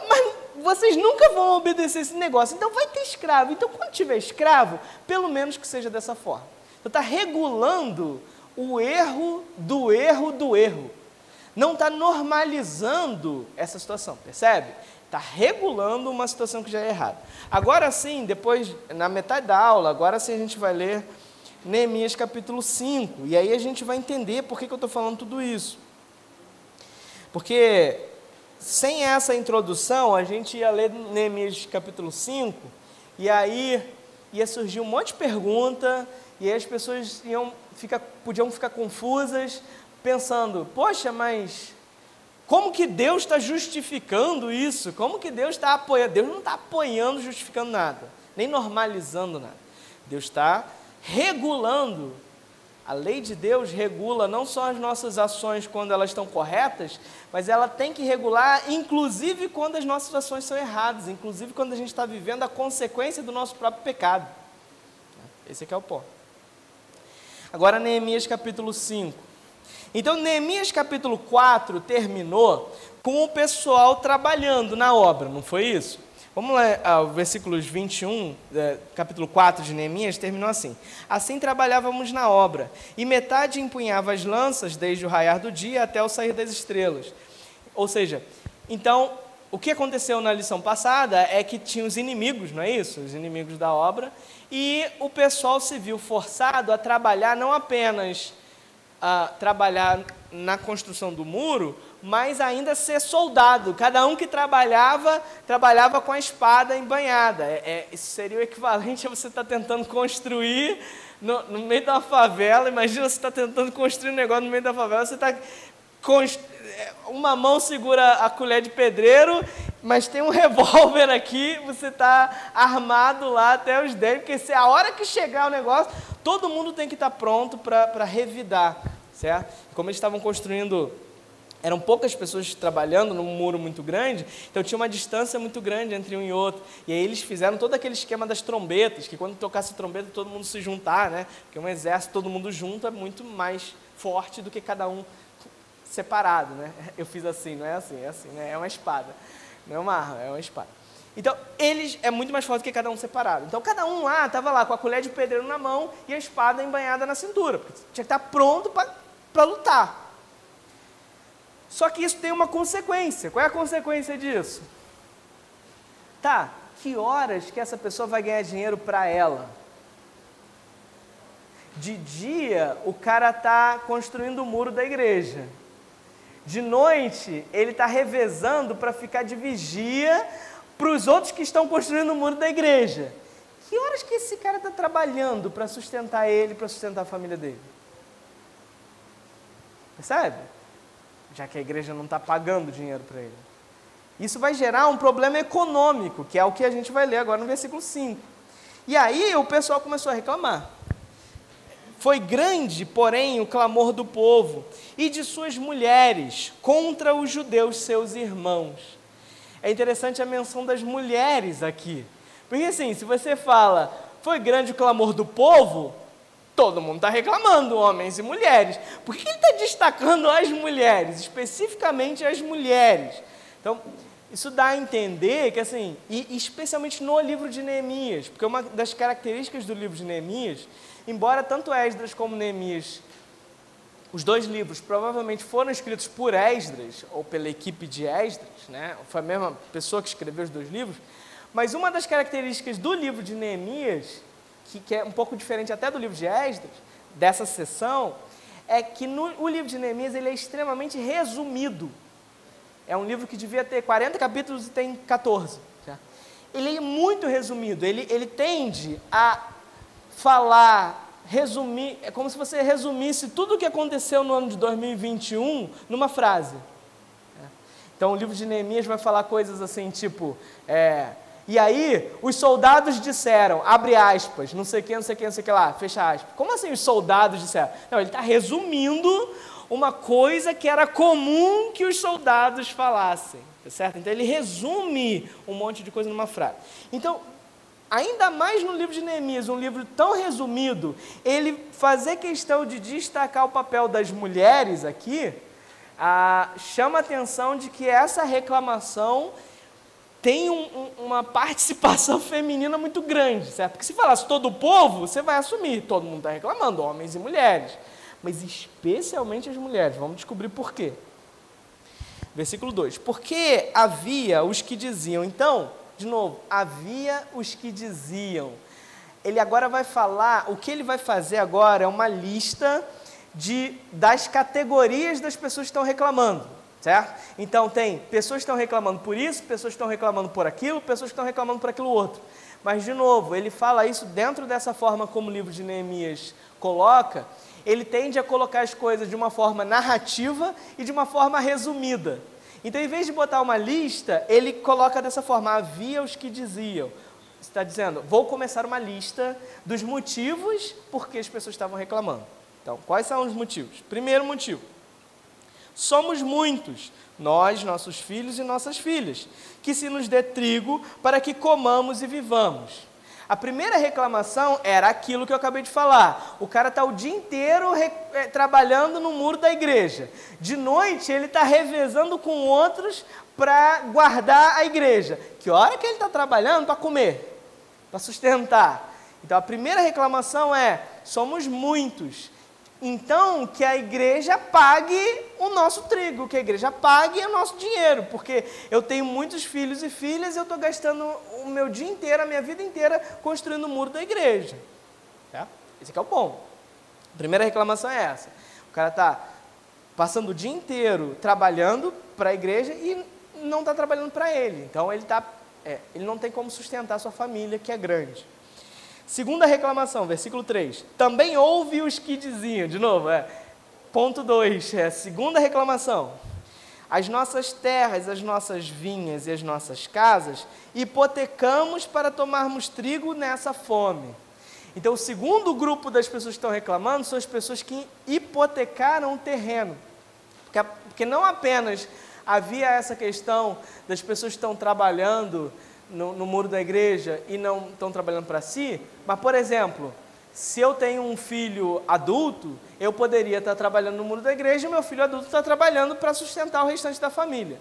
mas vocês nunca vão obedecer esse negócio, então vai ter escravo. Então, quando tiver escravo, pelo menos que seja dessa forma. Então, está regulando o erro do erro do erro. Não está normalizando essa situação, percebe? Está regulando uma situação que já é errada. Agora sim, depois, na metade da aula, agora sim a gente vai ler Neemias capítulo 5. E aí a gente vai entender por que, que eu estou falando tudo isso. Porque sem essa introdução, a gente ia ler Neemias capítulo 5, e aí ia surgir um monte de pergunta, e aí as pessoas iam ficar, podiam ficar confusas, pensando, poxa, mas como que Deus está justificando isso? Como que Deus está apoiando? Deus não está apoiando, justificando nada, nem normalizando nada. Deus está regulando. A lei de Deus regula não só as nossas ações quando elas estão corretas, mas ela tem que regular, inclusive quando as nossas ações são erradas, inclusive quando a gente está vivendo a consequência do nosso próprio pecado. Esse aqui é o ponto. Agora, Neemias capítulo 5. Então, Neemias capítulo 4 terminou com o pessoal trabalhando na obra, não foi isso? Vamos ler ah, versículos 21, é, capítulo 4 de Neemias, terminou assim: Assim trabalhávamos na obra, e metade empunhava as lanças desde o raiar do dia até o sair das estrelas. Ou seja, então, o que aconteceu na lição passada é que tinha os inimigos, não é isso? Os inimigos da obra, e o pessoal se viu forçado a trabalhar não apenas trabalhar na construção do muro, mas ainda ser soldado. Cada um que trabalhava, trabalhava com a espada embanhada. É, é, isso seria o equivalente a você estar tá tentando construir no, no, meio da favela. Imagina você está tentando construir um negócio no meio da favela, você está. É, uma mão segura a colher de pedreiro, mas tem um *laughs* revólver aqui, você está armado lá até os dentes, porque se a hora que chegar o negócio, todo mundo tem que estar tá pronto para revidar, certo? Como eles estavam construindo eram poucas pessoas trabalhando num muro muito grande, então tinha uma distância muito grande entre um e outro. E aí eles fizeram todo aquele esquema das trombetas, que quando tocasse trombeta todo mundo se juntar, né? Porque um exército todo mundo junto é muito mais forte do que cada um separado, né? *laughs* Eu fiz assim, não é assim, é assim, né? É uma espada. Não é uma arma, é uma espada. Então, eles é muito mais forte que cada um separado. Então, cada um lá estava lá com a colher de pedreiro na mão e a espada embanhada na cintura, porque tinha que estar pronto para lutar. Só que isso tem uma consequência. Qual é a consequência disso? Tá, que horas que essa pessoa vai ganhar dinheiro para ela? De dia, o cara está construindo o muro da igreja. De noite, ele está revezando para ficar de vigia para os outros que estão construindo o muro da igreja. Que horas que esse cara está trabalhando para sustentar ele, para sustentar a família dele? Percebe? já que a igreja não está pagando dinheiro para ele. Isso vai gerar um problema econômico, que é o que a gente vai ler agora no versículo 5. E aí o pessoal começou a reclamar. Foi grande, porém, o clamor do povo e de suas mulheres contra os judeus, seus irmãos. É interessante a menção das mulheres aqui. Porque assim, se você fala, foi grande o clamor do povo, Todo mundo está reclamando, homens e mulheres. Por que ele está destacando as mulheres, especificamente as mulheres? Então, isso dá a entender que, assim, e especialmente no livro de Neemias, porque uma das características do livro de Neemias, embora tanto Esdras como Neemias, os dois livros provavelmente foram escritos por Esdras, ou pela equipe de Esdras, né? foi a mesma pessoa que escreveu os dois livros, mas uma das características do livro de Neemias que, que é um pouco diferente até do livro de Esdras, dessa sessão, é que no, o livro de Neemias ele é extremamente resumido. É um livro que devia ter 40 capítulos e tem 14. Já. Ele é muito resumido, ele, ele tende a falar, resumir, é como se você resumisse tudo o que aconteceu no ano de 2021 numa frase. É. Então o livro de Neemias vai falar coisas assim, tipo, é, e aí, os soldados disseram, abre aspas, não sei o que, não sei o que, não sei que lá, fecha aspas. Como assim os soldados disseram? Não, ele está resumindo uma coisa que era comum que os soldados falassem, tá certo? Então ele resume um monte de coisa numa frase. Então, ainda mais no livro de Neemias, um livro tão resumido, ele fazer questão de destacar o papel das mulheres aqui, ah, chama a atenção de que essa reclamação tem um, um, uma *laughs* participação feminina muito grande, certo? Porque se falasse todo o povo, você vai assumir, todo mundo está reclamando, homens e mulheres. Mas especialmente as mulheres, vamos descobrir por quê. Versículo 2: Porque havia os que diziam, então, de novo, havia os que diziam. Ele agora vai falar, o que ele vai fazer agora é uma lista de, das categorias das pessoas que estão reclamando, certo? Então tem pessoas que estão reclamando por isso, pessoas que estão reclamando por aquilo, pessoas que estão reclamando por aquilo outro. Mas, de novo, ele fala isso dentro dessa forma como o livro de Neemias coloca, ele tende a colocar as coisas de uma forma narrativa e de uma forma resumida. Então, em vez de botar uma lista, ele coloca dessa forma: havia os que diziam. Está dizendo, vou começar uma lista dos motivos por que as pessoas estavam reclamando. Então, quais são os motivos? Primeiro motivo: somos muitos, nós, nossos filhos e nossas filhas, que se nos dê trigo para que comamos e vivamos. A primeira reclamação era aquilo que eu acabei de falar. O cara está o dia inteiro é, trabalhando no muro da igreja. De noite ele está revezando com outros para guardar a igreja. Que hora que ele está trabalhando para comer, para sustentar. Então a primeira reclamação é: somos muitos então, que a igreja pague o nosso trigo, que a igreja pague o nosso dinheiro, porque eu tenho muitos filhos e filhas e eu estou gastando o meu dia inteiro, a minha vida inteira, construindo o muro da igreja. É? Esse é o bom. A primeira reclamação é essa. O cara está passando o dia inteiro trabalhando para a igreja e não está trabalhando para ele. Então, ele, tá, é, ele não tem como sustentar a sua família, que é grande. Segunda reclamação, versículo 3. Também houve os que diziam, de novo, é, ponto 2, é, segunda reclamação. As nossas terras, as nossas vinhas e as nossas casas hipotecamos para tomarmos trigo nessa fome. Então, o segundo grupo das pessoas que estão reclamando são as pessoas que hipotecaram o terreno. Porque, porque não apenas havia essa questão das pessoas que estão trabalhando no, no muro da igreja e não estão trabalhando para si, mas, por exemplo, se eu tenho um filho adulto, eu poderia estar trabalhando no muro da igreja e meu filho adulto está trabalhando para sustentar o restante da família.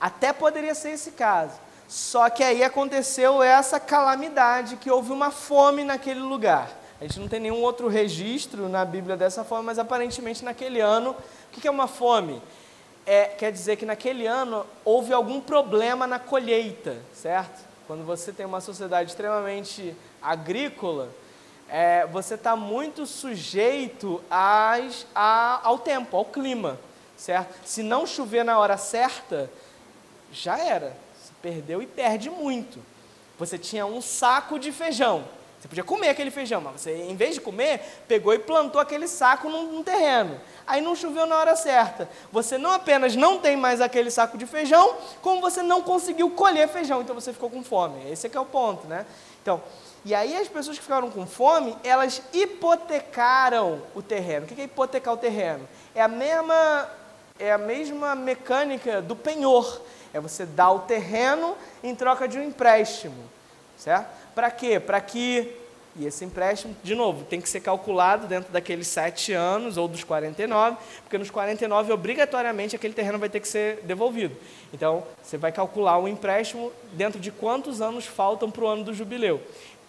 Até poderia ser esse caso. Só que aí aconteceu essa calamidade, que houve uma fome naquele lugar. A gente não tem nenhum outro registro na Bíblia dessa forma, mas aparentemente naquele ano, o que é uma fome? É, quer dizer que naquele ano houve algum problema na colheita, certo? Quando você tem uma sociedade extremamente agrícola, é, você está muito sujeito às, a, ao tempo, ao clima, certo? Se não chover na hora certa, já era. Você perdeu e perde muito. Você tinha um saco de feijão. Você podia comer aquele feijão, mas você, em vez de comer, pegou e plantou aquele saco num, num terreno aí não choveu na hora certa. Você não apenas não tem mais aquele saco de feijão, como você não conseguiu colher feijão, então você ficou com fome. Esse é que é o ponto, né? Então, e aí as pessoas que ficaram com fome, elas hipotecaram o terreno. O que é hipotecar o terreno? É a mesma, é a mesma mecânica do penhor. É você dar o terreno em troca de um empréstimo, certo? Para quê? Para que e esse empréstimo, de novo, tem que ser calculado dentro daqueles sete anos ou dos 49, porque nos 49, obrigatoriamente, aquele terreno vai ter que ser devolvido. Então, você vai calcular o empréstimo dentro de quantos anos faltam para o ano do jubileu.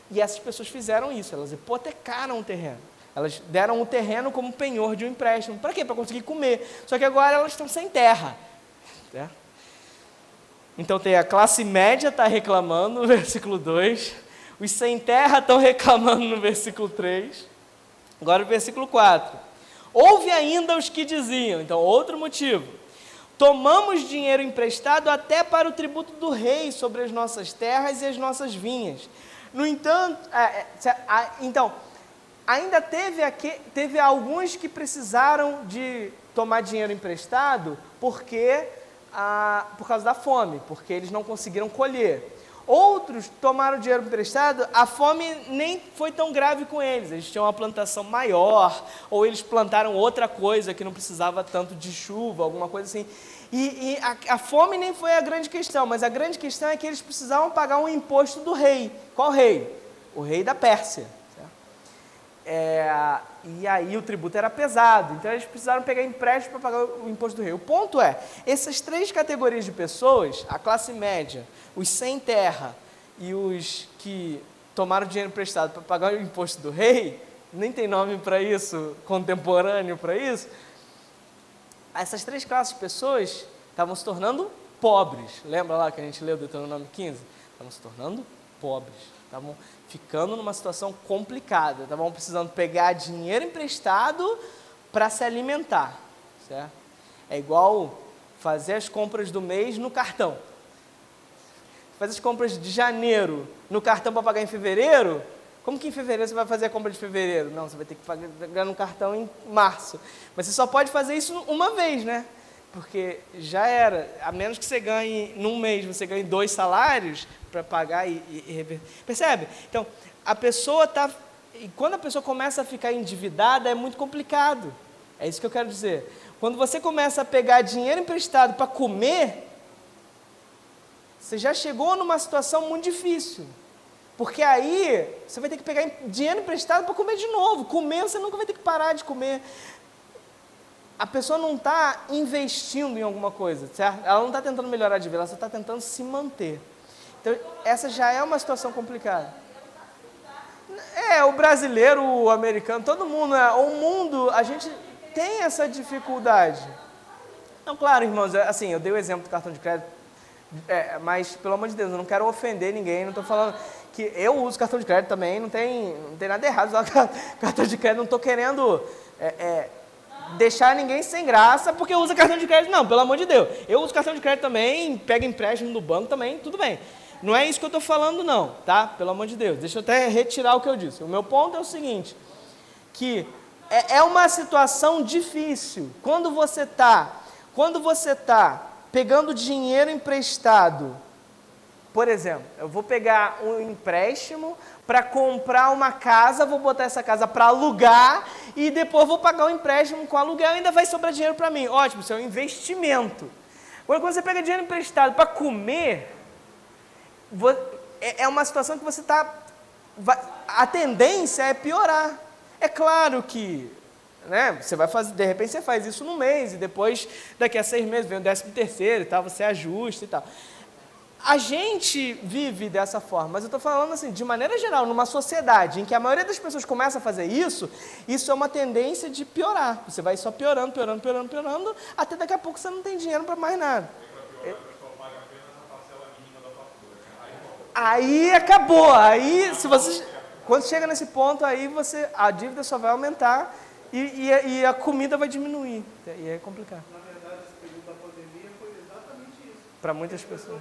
E essas pessoas fizeram isso, elas hipotecaram o terreno. Elas deram o terreno como penhor de um empréstimo. Para quê? Para conseguir comer. Só que agora elas estão sem terra. Né? Então tem a classe média está reclamando, *laughs* versículo 2 os sem terra estão reclamando no versículo 3. Agora o versículo 4. Houve ainda os que diziam, então outro motivo. Tomamos dinheiro emprestado até para o tributo do rei sobre as nossas terras e as nossas vinhas. No entanto, é, é, então, ainda teve, aqui, teve alguns que precisaram de tomar dinheiro emprestado porque, ah, por causa da fome, porque eles não conseguiram colher. Outros tomaram dinheiro emprestado, a fome nem foi tão grave com eles. Eles tinham uma plantação maior, ou eles plantaram outra coisa que não precisava tanto de chuva, alguma coisa assim. E, e a, a, fome nem foi a grande questão, mas a grande questão é que eles precisavam pagar um imposto do rei. Qual rei? O rei da Pérsia. É, e aí o tributo era pesado, então eles precisaram pegar empréstimo para pagar o imposto do rei. O ponto é, essas três categorias de pessoas, a classe média, os sem terra e os que tomaram dinheiro emprestado para pagar o imposto do rei, nem tem nome para isso, contemporâneo para isso, essas três classes de pessoas estavam se tornando pobres. Lembra lá que a gente leu Deuteronômio 15? Estavam se tornando pobres. Estavam ficando numa situação complicada. Estavam precisando pegar dinheiro emprestado para se alimentar. Certo? É igual fazer as compras do mês no cartão. Fazer as compras de janeiro no cartão para pagar em fevereiro, como que em fevereiro você vai fazer a compra de fevereiro? Não, você vai ter que pagar no cartão em março. Mas você só pode fazer isso uma vez, né? Porque já era, a menos que você ganhe num mês, você ganhe dois salários para pagar e, e, Percebe? Então, a pessoa está. E quando a pessoa começa a ficar endividada, é muito complicado. É isso que eu quero dizer. Quando você começa a pegar dinheiro emprestado para comer, você já chegou numa situação muito difícil. Porque aí você vai ter que pegar dinheiro emprestado para comer de novo. Comer, você nunca vai ter que parar de comer. A pessoa não está investindo em alguma coisa, certo? Ela não está tentando melhorar de vida, ela só está tentando se manter. Então, essa já é uma situação complicada. É, o brasileiro, o americano, todo mundo, né? o mundo, a gente tem essa dificuldade. Não, claro, irmãos, é, assim, eu dei o exemplo do cartão de crédito, é, mas, pelo amor de Deus, eu não quero ofender ninguém, não estou falando que eu uso cartão de crédito também, não tem, não tem nada errado usar *laughs* cartão de crédito, não estou querendo é, é, deixar ninguém sem graça porque usa cartão de crédito, não, pelo amor de Deus. Eu uso cartão de crédito também, pego empréstimo do banco também, tudo bem. Não é isso que eu estou falando, não, tá? Pelo amor de Deus. Deixa eu até retirar o que eu disse. O meu ponto é o seguinte: que é, é uma situação difícil. Quando você está, quando você está pegando dinheiro emprestado por exemplo, eu vou pegar um empréstimo para comprar uma casa, vou botar essa casa para alugar e depois vou pagar o um empréstimo com aluguel e ainda vai sobrar dinheiro para mim. Ótimo, isso é um investimento. Agora, quando você pega dinheiro emprestado para comer, é, é uma situação que você está. A tendência é piorar. É claro que né? Você vai fazer, de repente você faz isso num mês e depois daqui a seis meses vem o décimo terceiro e tal, você ajusta e tal. A gente vive dessa forma, mas eu estou falando assim, de maneira geral, numa sociedade em que a maioria das pessoas começa a fazer isso, isso é uma tendência de piorar. Você vai só piorando, piorando, piorando, piorando, até daqui a pouco você não tem dinheiro para mais nada. Aí acabou. Aí, se você, quando chega nesse ponto, aí você, a dívida só vai aumentar e, e, e a comida vai diminuir. E é complicado.
Na verdade, esse período da pandemia foi exatamente isso.
Para muitas pessoas.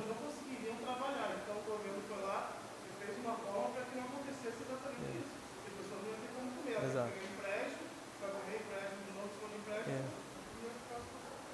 Exato. É.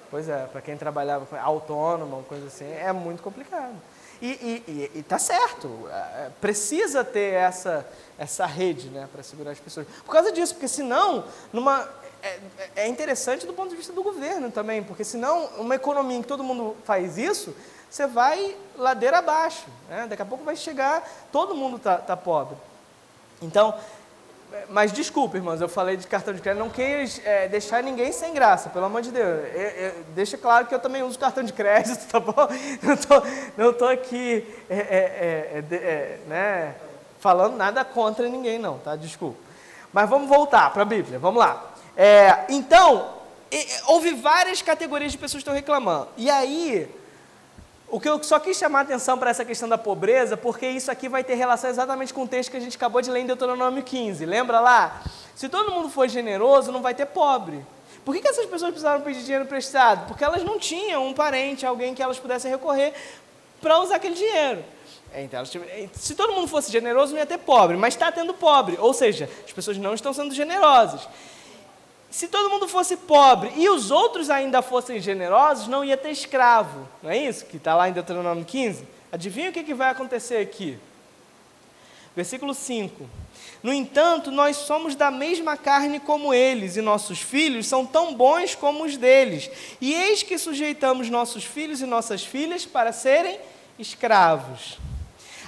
Pois é, para quem trabalhava autônomo, uma coisa assim, é muito complicado. E está certo, é, precisa ter essa, essa rede né, para segurar as pessoas. Por causa disso, porque senão, numa, é, é interessante do ponto de vista do governo também, porque senão, uma economia em que todo mundo faz isso, você vai ladeira abaixo. Né? Daqui a pouco vai chegar, todo mundo está tá pobre. Então, mas desculpa, irmãos, eu falei de cartão de crédito, não quis é, deixar ninguém sem graça, pelo amor de Deus. Eu, eu, deixa claro que eu também uso cartão de crédito, *laughs* tá bom? Não tô, não tô aqui é, é, é, é né, falando nada contra ninguém, não, tá? Desculpa. Mas vamos voltar para a Bíblia, vamos lá. É, então, houve várias categorias de pessoas que estão reclamando. E aí, o que eu só quis chamar a atenção para essa questão da pobreza, porque isso aqui vai ter relação exatamente com o texto que a gente acabou de ler em Deuteronômio 15. Lembra lá? Se todo mundo for generoso, não vai ter pobre. Por que, que essas pessoas precisaram pedir dinheiro emprestado? Porque elas não tinham um parente, alguém que elas pudessem recorrer para usar aquele dinheiro. É, então, se todo mundo fosse generoso, não ia ter pobre, mas está tendo pobre. Ou seja, as pessoas não estão sendo generosas se todo mundo fosse pobre e os outros ainda fossem generosos, não ia ter escravo. Não é isso que está lá em Deuteronômio 15? Adivinha o que, que vai acontecer aqui? Versículo 5. No entanto, nós somos da mesma carne como eles, e nossos filhos são tão bons como os deles. E eis que sujeitamos nossos filhos e nossas filhas para serem escravos.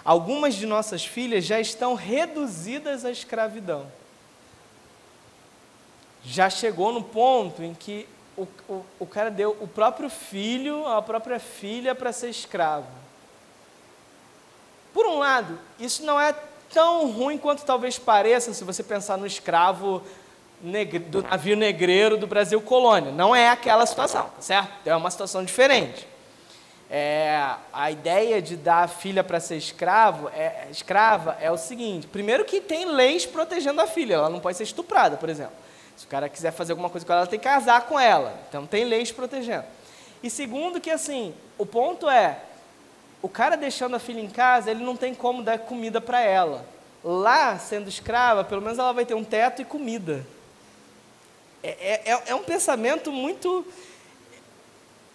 Algumas de nossas filhas já estão reduzidas à escravidão. Já chegou no ponto em que o, o, o cara deu o próprio filho, a própria filha para ser escravo. Por um lado, isso não é tão ruim quanto talvez pareça se você pensar no escravo negre, do navio negreiro do Brasil colônia. Não é aquela situação, tá certo? É uma situação diferente. É, a ideia de dar a filha para ser escravo, é, escrava é o seguinte: primeiro que tem leis protegendo a filha, ela não pode ser estuprada, por exemplo. Se o cara quiser fazer alguma coisa com ela, ela tem que casar com ela. Então tem leis protegendo. E segundo que assim, o ponto é, o cara deixando a filha em casa, ele não tem como dar comida para ela. Lá, sendo escrava, pelo menos ela vai ter um teto e comida. É, é, é, é um pensamento muito.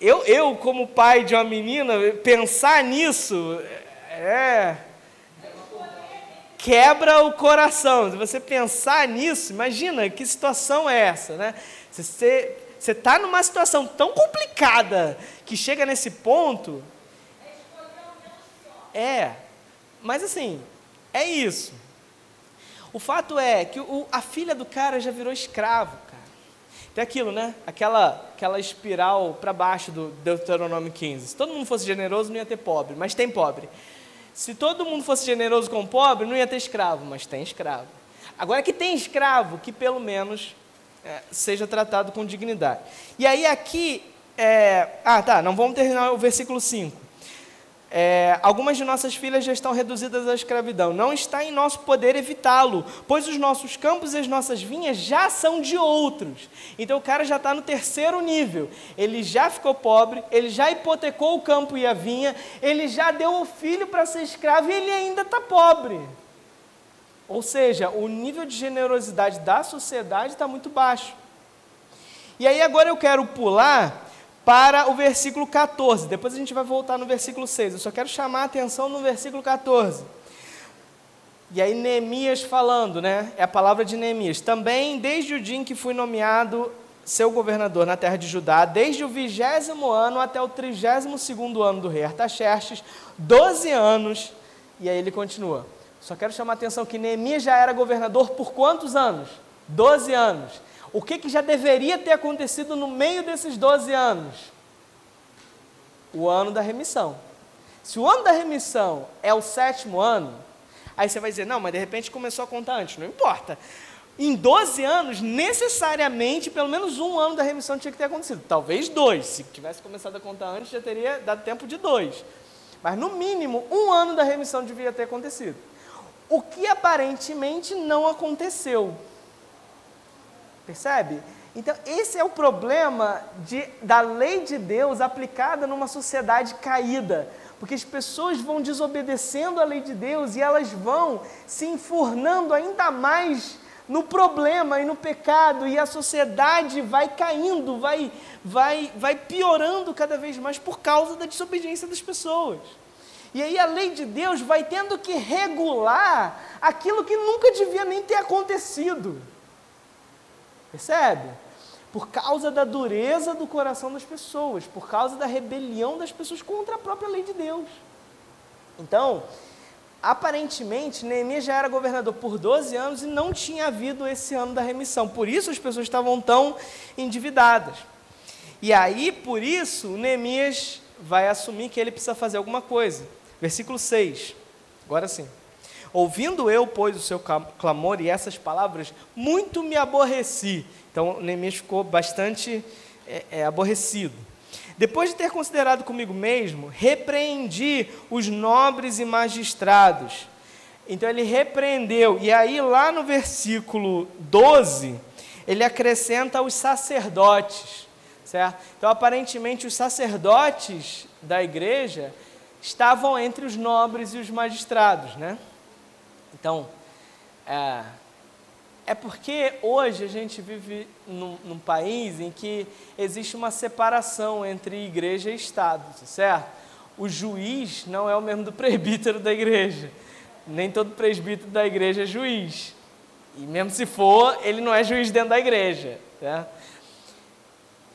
Eu, eu, como pai de uma menina, pensar nisso é. Quebra o coração. Se você pensar nisso, imagina que situação é essa, né? Você está numa situação tão complicada que chega nesse ponto, é, mas assim, é isso. O fato é que o, a filha do cara já virou escravo, cara. Tem aquilo, né? Aquela, aquela espiral para baixo do Deuteronômio 15. Se todo mundo fosse generoso, não ia ter pobre, mas tem pobre. Se todo mundo fosse generoso com o pobre, não ia ter escravo, mas tem escravo. Agora que tem escravo, que pelo menos é, seja tratado com dignidade. E aí aqui, é, ah tá, não vamos terminar o versículo 5. É, algumas de nossas filhas já estão reduzidas à escravidão. Não está em nosso poder evitá-lo, pois os nossos campos e as nossas vinhas já são de outros. Então o cara já está no terceiro nível. Ele já ficou pobre, ele já hipotecou o campo e a vinha, ele já deu o filho para ser escravo e ele ainda está pobre. Ou seja, o nível de generosidade da sociedade está muito baixo. E aí agora eu quero pular para o versículo 14. Depois a gente vai voltar no versículo 6. Eu só quero chamar a atenção no versículo 14. E aí Neemias falando, né? É a palavra de Neemias. Também desde o dia em que fui nomeado seu governador na terra de Judá, desde o vigésimo ano até o trigésimo segundo ano do rei Artaxerxes, 12 anos. E aí ele continua. Só quero chamar a atenção que Neemias já era governador por quantos anos? 12 anos. O que, que já deveria ter acontecido no meio desses 12 anos? O ano da remissão. Se o ano da remissão é o sétimo ano, aí você vai dizer, não, mas de repente começou a contar antes. Não importa. Em 12 anos, necessariamente, pelo menos um ano da remissão tinha que ter acontecido. Talvez dois. Se tivesse começado a contar antes, já teria dado tempo de dois. Mas, no mínimo, um ano da remissão devia ter acontecido. O que aparentemente não aconteceu. Percebe? Então, esse é o problema de, da lei de Deus aplicada numa sociedade caída. Porque as pessoas vão desobedecendo a lei de Deus e elas vão se enfurnando ainda mais no problema e no pecado, e a sociedade vai caindo, vai, vai, vai piorando cada vez mais por causa da desobediência das pessoas. E aí a lei de Deus vai tendo que regular aquilo que nunca devia nem ter acontecido. Percebe? Por causa da dureza do coração das pessoas, por causa da rebelião das pessoas contra a própria lei de Deus. Então, aparentemente, Neemias já era governador por 12 anos e não tinha havido esse ano da remissão. Por isso as pessoas estavam tão endividadas. E aí, por isso, Neemias vai assumir que ele precisa fazer alguma coisa. Versículo 6. Agora sim. Ouvindo eu, pois, o seu clamor e essas palavras, muito me aborreci. Então, Neemias ficou bastante é, é, aborrecido. Depois de ter considerado comigo mesmo, repreendi os nobres e magistrados. Então, ele repreendeu. E aí, lá no versículo 12, ele acrescenta os sacerdotes. Certo? Então, aparentemente, os sacerdotes da igreja estavam entre os nobres e os magistrados, né? Então, é, é porque hoje a gente vive num, num, país em que existe uma separação entre igreja e Estado, certo? O juiz não é o mesmo do presbítero da igreja. Nem todo presbítero da igreja é juiz. E mesmo se for, ele não é juiz dentro da igreja. Né?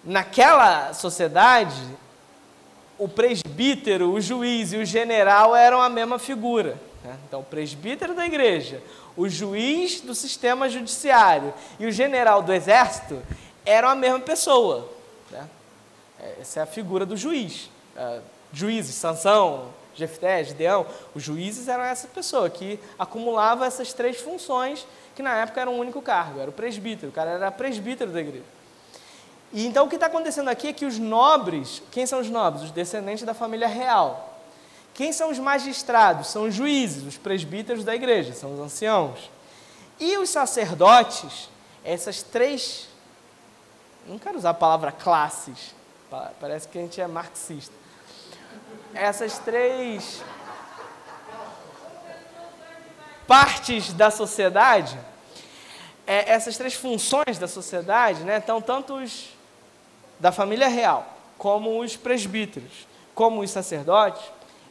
Naquela sociedade, o presbítero, o juiz e o general eram a mesma figura. Né? Então, o presbítero da igreja, o juiz do sistema judiciário e o general do exército eram a mesma pessoa. Né? Essa é a figura do juiz. Uh, juízes, Sansão, Jefté, Gideão, os juízes eram essa pessoa que acumulava essas três funções, que na época era um único cargo, era o presbítero, o cara era presbítero da igreja. E então o que está acontecendo aqui é que os nobres, quem são os nobres? Os descendentes da família real. Quem são os magistrados? São os juízes, os presbíteros da igreja, são os anciãos. E os sacerdotes, essas três. Não quero usar a palavra classes, parece que a gente é marxista. Essas três partes da sociedade, é, essas três funções da sociedade, né, estão tanto os da família real, como os presbíteros, como os sacerdotes,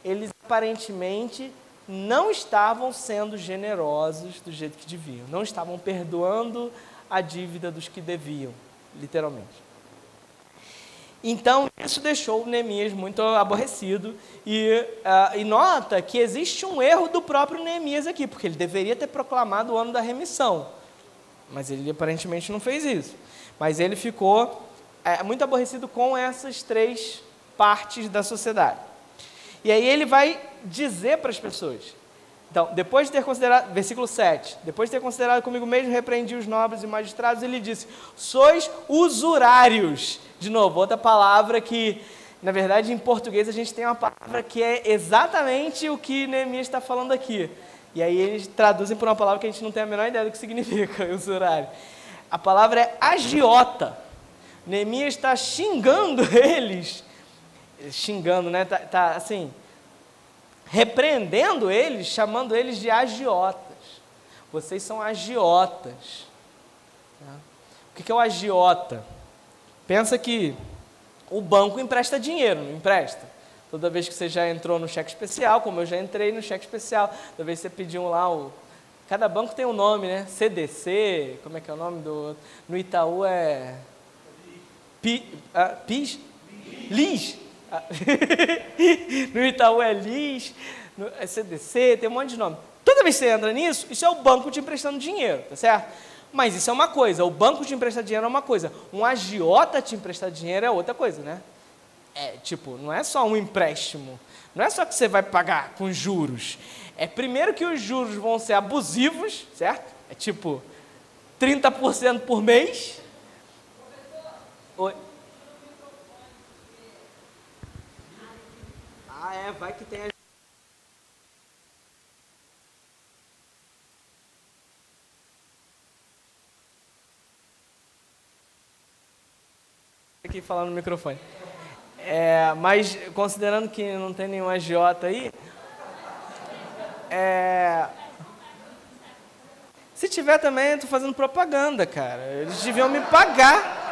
eles aparentemente não estavam sendo generosos do jeito que deviam, não estavam perdoando a dívida dos que deviam, literalmente. Então, isso deixou Neemias muito aborrecido e, uh, e, nota que existe um erro do próprio Neemias aqui, porque ele deveria ter proclamado o ano da remissão, mas ele aparentemente não fez isso. Mas ele ficou é, muito aborrecido com essas três partes da sociedade. E aí ele vai dizer para as pessoas. Então, depois de ter considerado, versículo 7, depois de ter considerado comigo mesmo, repreendi os nobres e magistrados, ele disse: Sois usurários. De novo, outra palavra que, na verdade, em português a gente tem uma palavra que é exatamente o que Neemias está falando aqui. E aí eles traduzem por uma palavra que a gente não tem a menor ideia do que significa, *laughs* usurário. A palavra é agiota. Neemias está xingando *laughs* eles, xingando, né? Tá, tá, assim, repreendendo eles, chamando eles de agiotas. Vocês são agiotas. Tá? O que é o agiota? Pensa que o banco empresta dinheiro, não empresta? Toda vez que você já entrou no cheque especial, como eu já entrei no cheque especial, toda vez que você pediu lá o. Cada banco tem um nome, né? CDC, como é que é o nome do. No Itaú é. Pi, ah, PIS? LIS. Ah, *laughs* no Itaú é no é CDC, tem um monte de nome. Toda vez que você entra nisso, isso é o banco te emprestando dinheiro, tá certo? Mas isso é uma coisa, o banco te emprestar dinheiro é uma coisa, um agiota te emprestar dinheiro é outra coisa, né? É, tipo, não é só um empréstimo, não é só que você vai pagar com juros. É primeiro que os juros vão ser abusivos, certo? É tipo 30% por mês, Oi. Ah, é, vai que tem a aqui falando no microfone. É, mas considerando que não tem nenhum agiota aí, é, se tiver também, eu tô fazendo propaganda, cara. Eles deviam me pagar.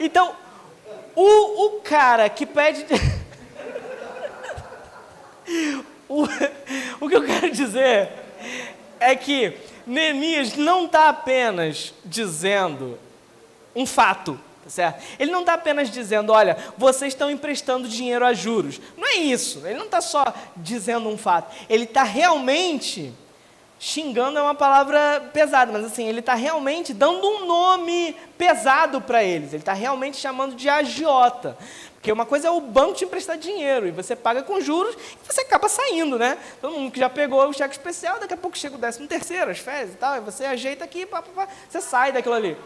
Então, o, o cara que pede. *laughs* o, o que eu quero dizer é que Neemias não está apenas dizendo um fato, tá certo? Ele não está apenas dizendo, olha, vocês estão emprestando dinheiro a juros. Não é isso. Ele não está só dizendo um fato. Ele está realmente xingando é uma palavra pesada, mas assim, ele está realmente dando um nome pesado para eles. Ele está realmente chamando de agiota. Porque uma coisa é o banco te emprestar dinheiro e você paga com juros e você acaba saindo, né? Todo mundo que já pegou o cheque especial, daqui a pouco chega o décimo terceiro, as férias e tal, e você ajeita aqui, pá, pá, pá, você sai daquilo ali.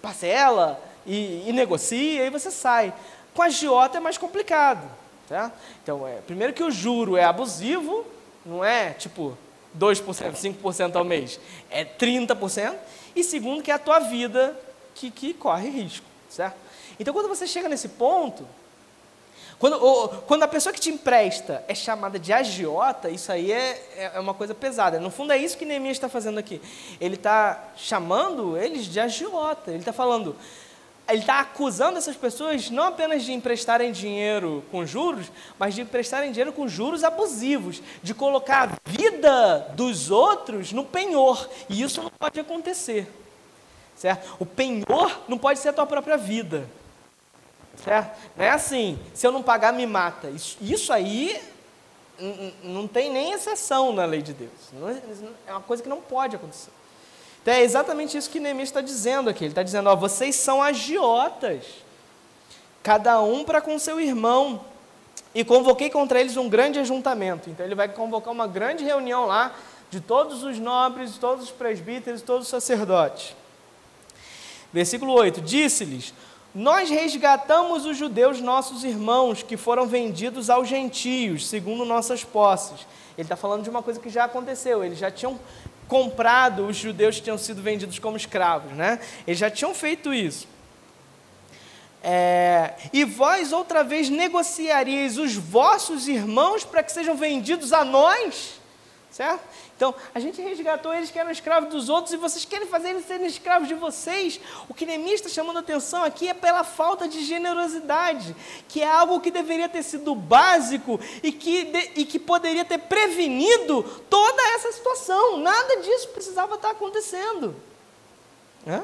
Parcela e, e negocia e você sai. Com a agiota é mais complicado. Tá? Então, é, primeiro que o juro é abusivo, não é tipo 2%, 5% ao mês, é 30%. E segundo, que é a tua vida que, que corre risco, certo? Então, quando você chega nesse ponto, quando, ou, quando a pessoa que te empresta é chamada de agiota, isso aí é, é uma coisa pesada. No fundo, é isso que Neemias está fazendo aqui. Ele está chamando eles de agiota. Ele está falando, ele está acusando essas pessoas não apenas de emprestarem dinheiro com juros, mas de emprestarem dinheiro com juros abusivos, de colocar a vida dos outros no penhor. E isso não pode acontecer. Certo? O penhor não pode ser a tua própria vida. Certo? Não é assim, se eu não pagar, me mata. Isso, isso aí não tem nem exceção na lei de Deus. É, é uma coisa que não pode acontecer. Então é exatamente isso que Neemias está dizendo aqui. Ele está dizendo: ó, vocês são agiotas, cada um para com seu irmão. E convoquei contra eles um grande ajuntamento. Então ele vai convocar uma grande reunião lá de todos os nobres, todos os presbíteros, todos os sacerdotes. Versículo 8: Disse-lhes: Nós resgatamos os judeus, nossos irmãos, que foram vendidos aos gentios, segundo nossas posses. Ele está falando de uma coisa que já aconteceu. Eles já tinham comprado os judeus que tinham sido vendidos como escravos, né? Eles já tinham feito isso. É, e vós outra vez negociaríeis os vossos irmãos para que sejam vendidos a nós, certo? Então, a gente resgatou eles que eram escravos dos outros e vocês querem fazer eles serem escravos de vocês. O que Neemias está chamando a atenção aqui é pela falta de generosidade, que é algo que deveria ter sido básico e que, de, e que poderia ter prevenido toda essa situação. Nada disso precisava estar acontecendo. Hã?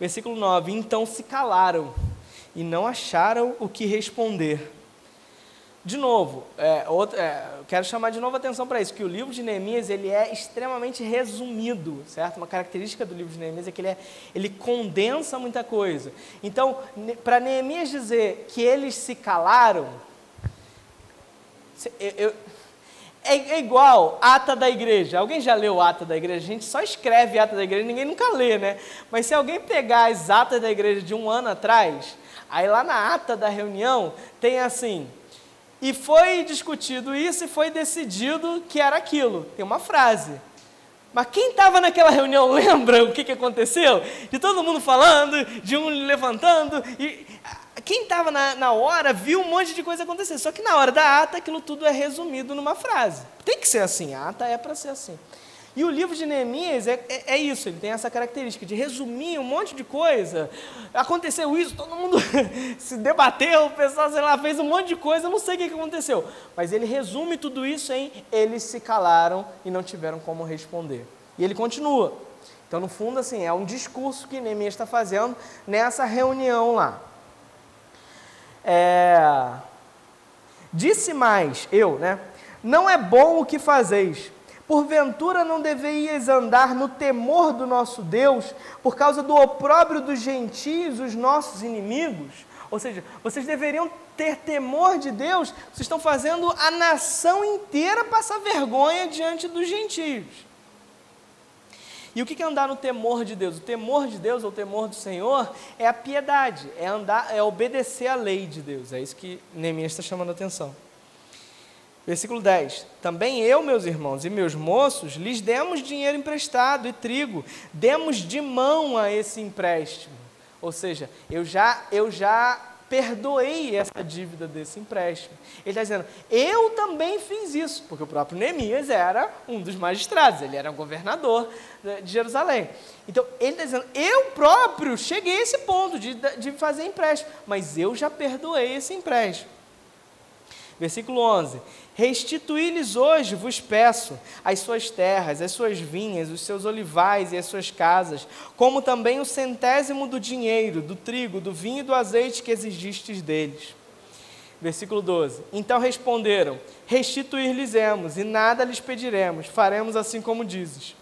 Versículo 9: Então se calaram e não acharam o que responder de novo, é, é, quero chamar de novo a atenção para isso, que o livro de Neemias ele é extremamente resumido, certo? Uma característica do livro de Neemias é que ele, é, ele condensa muita coisa. Então, para Neemias dizer que eles se calaram, eu, eu, é, é, igual ata da igreja. Alguém já leu ata da igreja? A gente só escreve ata da igreja, ninguém nunca lê, né? Mas se alguém pegar as atas da igreja de um ano atrás, aí lá na ata da reunião tem assim e foi discutido isso e foi decidido que era aquilo. Tem uma frase. Mas quem estava naquela reunião *laughs* lembra o que, que aconteceu? De todo mundo falando, de um levantando. E quem estava na, na hora viu um monte de coisa acontecer. Só que na hora da ata, aquilo tudo é resumido numa frase. Tem que ser assim, a ata é para ser assim. E o livro de Neemias é, é, é, isso, ele tem essa característica de resumir um monte de coisa. Aconteceu isso, todo mundo *laughs* se debateu, o pessoal, sei lá, fez um monte de coisa, não sei o que aconteceu. Mas ele resume tudo isso em eles se calaram e não tiveram como responder. E ele continua. Então, no fundo, assim, é um discurso que Neemias está fazendo nessa reunião lá. É... Disse mais, eu, né? Não é bom o que fazeis Porventura não deverias andar no temor do nosso Deus, por causa do opróbrio dos gentios, os nossos inimigos? Ou seja, vocês deveriam ter temor de Deus, vocês estão fazendo a nação inteira passar vergonha diante dos gentios. E o que é andar no temor de Deus? O temor de Deus, ou o temor do Senhor, é a piedade, é andar, é obedecer à lei de Deus. É isso que Neemias está chamando a atenção. Versículo 10: Também eu, meus irmãos e meus moços, lhes demos dinheiro emprestado e trigo, demos de mão a esse empréstimo. Ou seja, eu já, eu já perdoei essa dívida desse empréstimo. Ele está dizendo, eu também fiz isso, porque o próprio Neemias era um dos magistrados, ele era um governador de Jerusalém. Então, ele está dizendo, eu próprio cheguei a esse ponto de, de fazer empréstimo, mas eu já perdoei esse empréstimo. Versículo 11: Restituí-lhes hoje, vos peço, as suas terras, as suas vinhas, os seus olivais e as suas casas, como também o centésimo do dinheiro, do trigo, do vinho e do azeite que exigistes deles. Versículo 12: Então responderam: Restituir-lhes-emos, e nada lhes pediremos, faremos assim como dizes.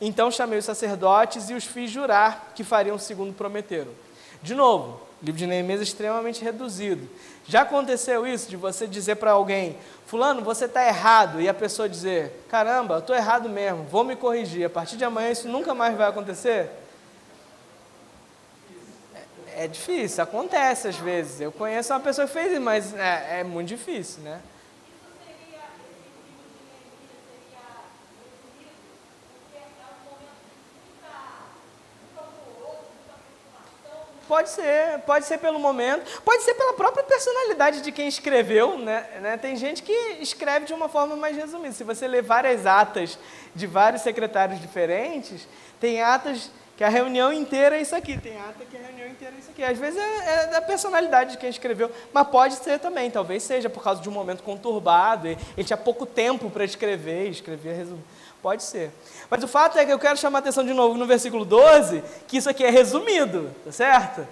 Então chamei os sacerdotes e os fiz jurar que fariam segundo prometeram. De novo, livro de Neemias é extremamente reduzido. Já aconteceu isso de você dizer para alguém, fulano, você está errado, e a pessoa dizer, caramba, eu estou errado mesmo, vou me corrigir, a partir de amanhã isso nunca mais vai acontecer? É, é difícil, acontece às vezes. Eu conheço uma pessoa que fez isso, mas é, é muito difícil, né? Pode ser, pode ser pelo momento, pode ser pela própria personalidade de quem escreveu, né? né? Tem gente que escreve de uma forma mais resumida. Se você ler várias atas de vários secretários diferentes, tem atas que a reunião inteira é isso aqui. Tem ata que a reunião inteira é isso aqui. Às vezes é, é da personalidade de quem escreveu, mas pode ser também. Talvez seja por causa de um momento conturbado. Ele, tinha pouco tempo para escrever, escrevia resumo. Pode ser. Mas o fato é que eu quero chamar a atenção de novo no versículo 12, que isso aqui é resumido, tá certo?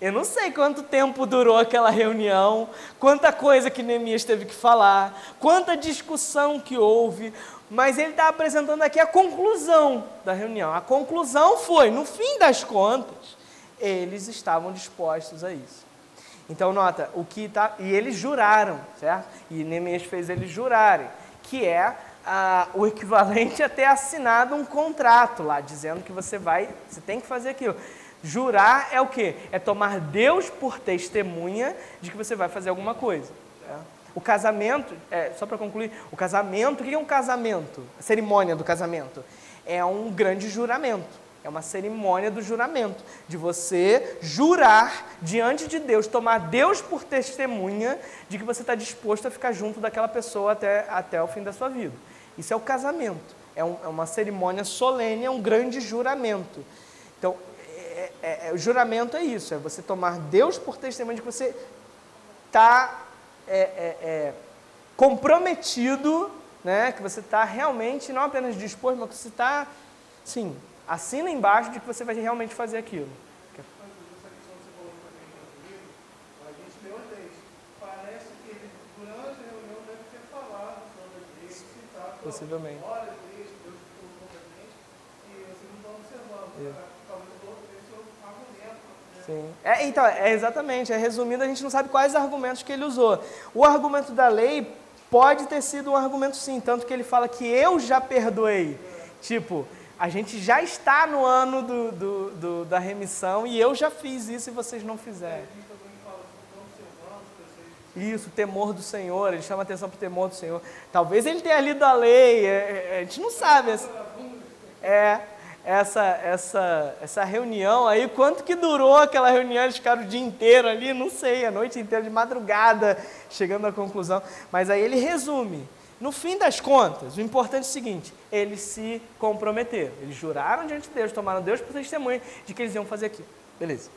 Eu não sei quanto tempo durou aquela reunião, quanta coisa que Neemias teve que falar, quanta discussão que houve, mas ele está apresentando aqui a conclusão da reunião. A conclusão foi, no fim das contas, eles estavam dispostos a isso. Então, nota, o que tá, e eles juraram, certo? E Neemias fez eles jurarem, que é ah, o equivalente a ter assinado um contrato lá, dizendo que você vai, você tem que fazer aquilo. Jurar é o quê? É tomar Deus por testemunha de que você vai fazer alguma coisa. Tá? O casamento, é, só para concluir, o casamento, o que é um casamento? A cerimônia do casamento é um grande juramento. É uma cerimônia do juramento, de você jurar diante de Deus, tomar Deus por testemunha de que você está disposto a ficar junto daquela pessoa até, até o fim da sua vida. Isso é o casamento. É, um, é uma cerimônia solene, é um grande juramento. Então, é, é, é, o juramento é isso, é você tomar Deus por testemunho de que você está é, é, comprometido, né, que você está realmente, não apenas disposto, mas que você está, sim, assina embaixo de que você vai realmente fazer aquilo. Possivelmente. É. Sim. É, então, é exatamente, é resumindo, a gente não sabe quais argumentos que ele usou. O argumento da lei pode ter sido um argumento sim, tanto que ele fala que eu já perdoei. Tipo, a gente já está no ano do, do, do, da remissão e eu já fiz isso e vocês não fizeram. Isso, temor do Senhor, ele chama atenção para o temor do Senhor. Talvez ele tenha lido a lei, é, é, a gente não sabe. É, essa, essa, essa reunião aí, quanto que durou aquela reunião? Eles ficaram o dia inteiro ali, não sei, a noite inteira, de madrugada, chegando à conclusão. Mas aí ele resume. No fim das contas, o importante é o seguinte: eles se comprometeram, eles juraram diante de Deus, tomaram Deus por testemunho de que eles iam fazer aquilo. Beleza.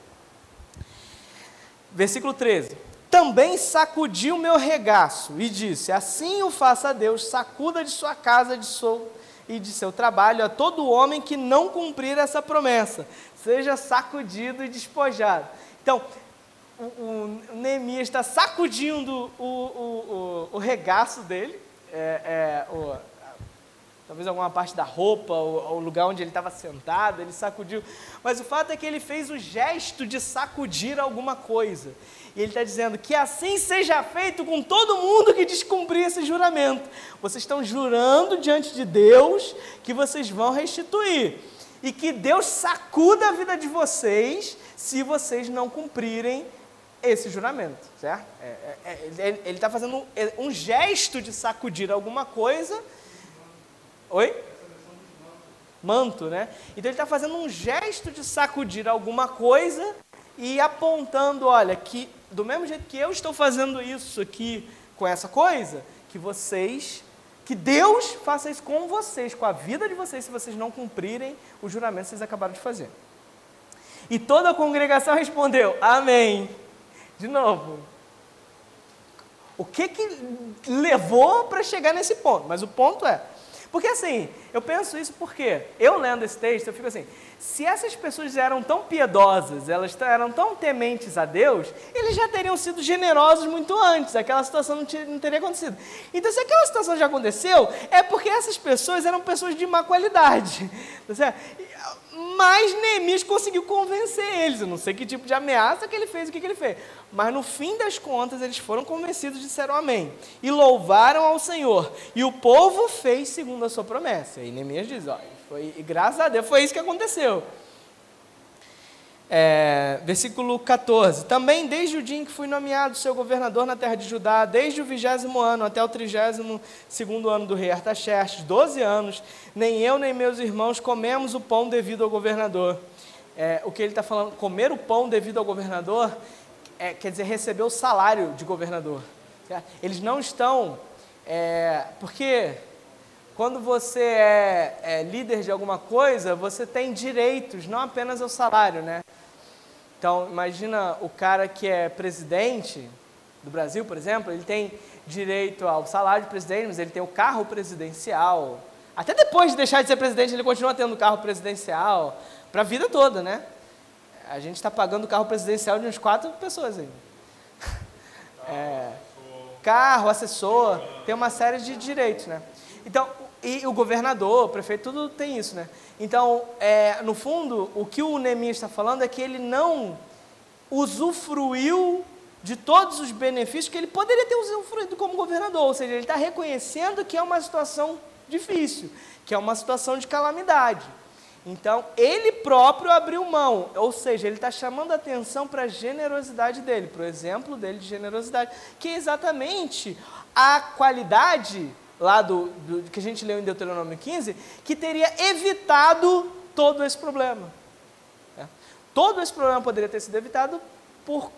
Versículo 13. Também sacudiu meu regaço e disse: Assim o faça Deus, sacuda de sua casa, de sua e de seu trabalho a todo homem que não cumprir essa promessa, seja sacudido e despojado. Então, o, o Neemias está sacudindo o, o, o, regaço dele, é, é, o, talvez alguma parte da roupa, o, o lugar onde ele estava sentado, ele sacudiu. Mas o fato é que ele fez o gesto de sacudir alguma coisa. E ele está dizendo que assim seja feito com todo mundo que descumprir esse juramento. Vocês estão jurando diante de Deus que vocês vão restituir. E que Deus sacuda a vida de vocês se vocês não cumprirem esse juramento, certo? É, é, é, ele está fazendo um, um gesto de sacudir alguma coisa. Oi? Manto, né? Então ele está fazendo um gesto de sacudir alguma coisa e apontando, olha, que do mesmo jeito que eu estou fazendo isso aqui com essa coisa, que vocês, que Deus faça isso com vocês, com a vida de vocês, se vocês não cumprirem o juramento que vocês acabaram de fazer. E toda a congregação respondeu: Amém. De novo. O que que levou para chegar nesse ponto? Mas o ponto é, porque assim, eu penso isso porque eu lendo esse texto, eu fico assim, se essas pessoas eram tão piedosas, elas eram tão tementes a Deus, eles já teriam sido generosos muito antes, aquela situação não, não teria acontecido. Então, se aquela situação já aconteceu, é porque essas pessoas eram pessoas de má qualidade. *laughs* Tá certo? Mas Neemias conseguiu convencer eles. Eu não sei que tipo de ameaça que ele fez, o que, que ele fez. Mas no fim das contas, eles foram convencidos e disseram amém. E louvaram ao Senhor. E o povo fez segundo a sua promessa. E Neemias diz: olha, foi, graças a Deus foi isso que aconteceu. É, versículo 14. Também desde o dia em que fui nomeado seu governador na terra de Judá, desde o vigésimo ano até o trigésimo segundo ano do rei Artaxerxes, 12 anos, nem eu nem meus irmãos comemos o pão devido ao governador. É, o que ele está falando, comer o pão devido ao governador, é, quer dizer, receber o salário de governador. Certo? Eles não estão, é, porque quando você é, é, líder de alguma coisa, você tem direitos, não apenas o salário, né? Então, imagina o cara que é presidente do Brasil, por exemplo, ele tem direito ao salário de presidente, mas ele tem o carro presidencial. Até depois de deixar de ser presidente, ele continua tendo o carro presidencial para a vida toda, né? A gente está pagando o carro presidencial de umas quatro pessoas ainda. *laughs* É, carro, assessor, tem uma série de direitos, né? Então, e o governador, o prefeito, tudo tem isso, né? Então, é, no fundo, o que o Neemias está falando é que ele não usufruiu de todos os benefícios que ele poderia ter usufruído como governador, ou seja, ele está reconhecendo que é uma situação difícil, que é uma situação de calamidade. Então, ele próprio abriu mão, ou seja, ele está chamando a atenção para a generosidade dele, para o exemplo dele de generosidade, que é exatamente a qualidade lá do, do, que a gente leu em Deuteronômio 15, que teria evitado todo esse problema. É. Todo esse problema poderia ter sido evitado por,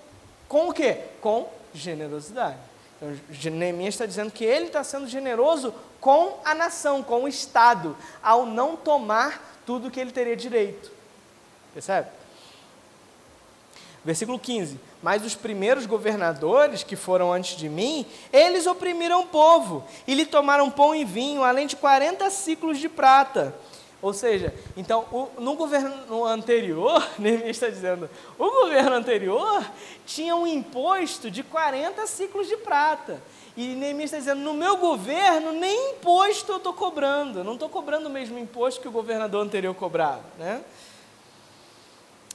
com o quê? Com generosidade. Então, Neemias está dizendo que ele está sendo generoso com a nação, com o Estado, ao não tomar tudo que ele teria direito. Percebe? Versículo 15: Mas os primeiros governadores que foram antes de mim, eles oprimiram o povo e lhe tomaram pão e vinho, além de 40 ciclos de prata. Ou seja, então, o, no governo anterior, *laughs* Neemias está dizendo, o governo anterior tinha um imposto de 40 ciclos de prata. E Neemias está dizendo, no meu governo, nem imposto eu estou cobrando. Não estou cobrando o mesmo imposto que o governador anterior cobrava. Né?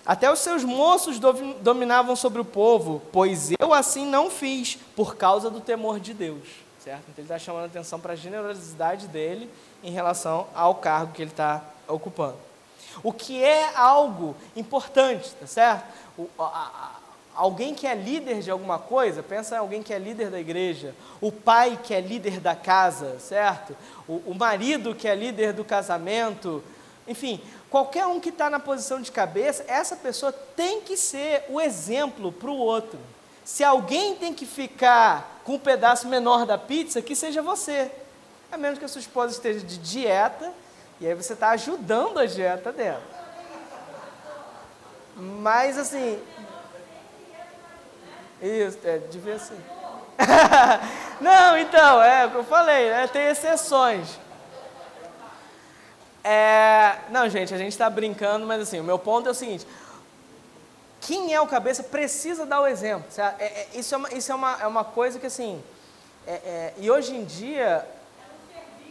Até os seus moços dominavam sobre o povo, pois eu assim não fiz, por causa do temor de Deus. Certo? Então ele está chamando a atenção para a generosidade dele em relação ao cargo que ele está ocupando. O que é algo importante, tá certo? O, a, a, alguém que é líder de alguma coisa, pensa em alguém que é líder da igreja, o pai que é líder da casa, certo? O, o marido que é líder do casamento, enfim, Qualquer um que está na posição de cabeça, essa pessoa tem que ser o exemplo para o outro. Se alguém tem que ficar com um pedaço menor da pizza, que seja você. A menos que a sua esposa esteja de dieta, e aí você está ajudando a dieta dela. Mas assim. Isso, é, devia ser. *laughs* Não, então, é o que eu falei, né? tem exceções. É, não, gente, a gente está brincando, mas assim, o meu ponto é o seguinte: quem é o cabeça precisa dar o exemplo. É, é, isso é uma, isso é uma, é uma coisa que assim, é, é, e hoje em dia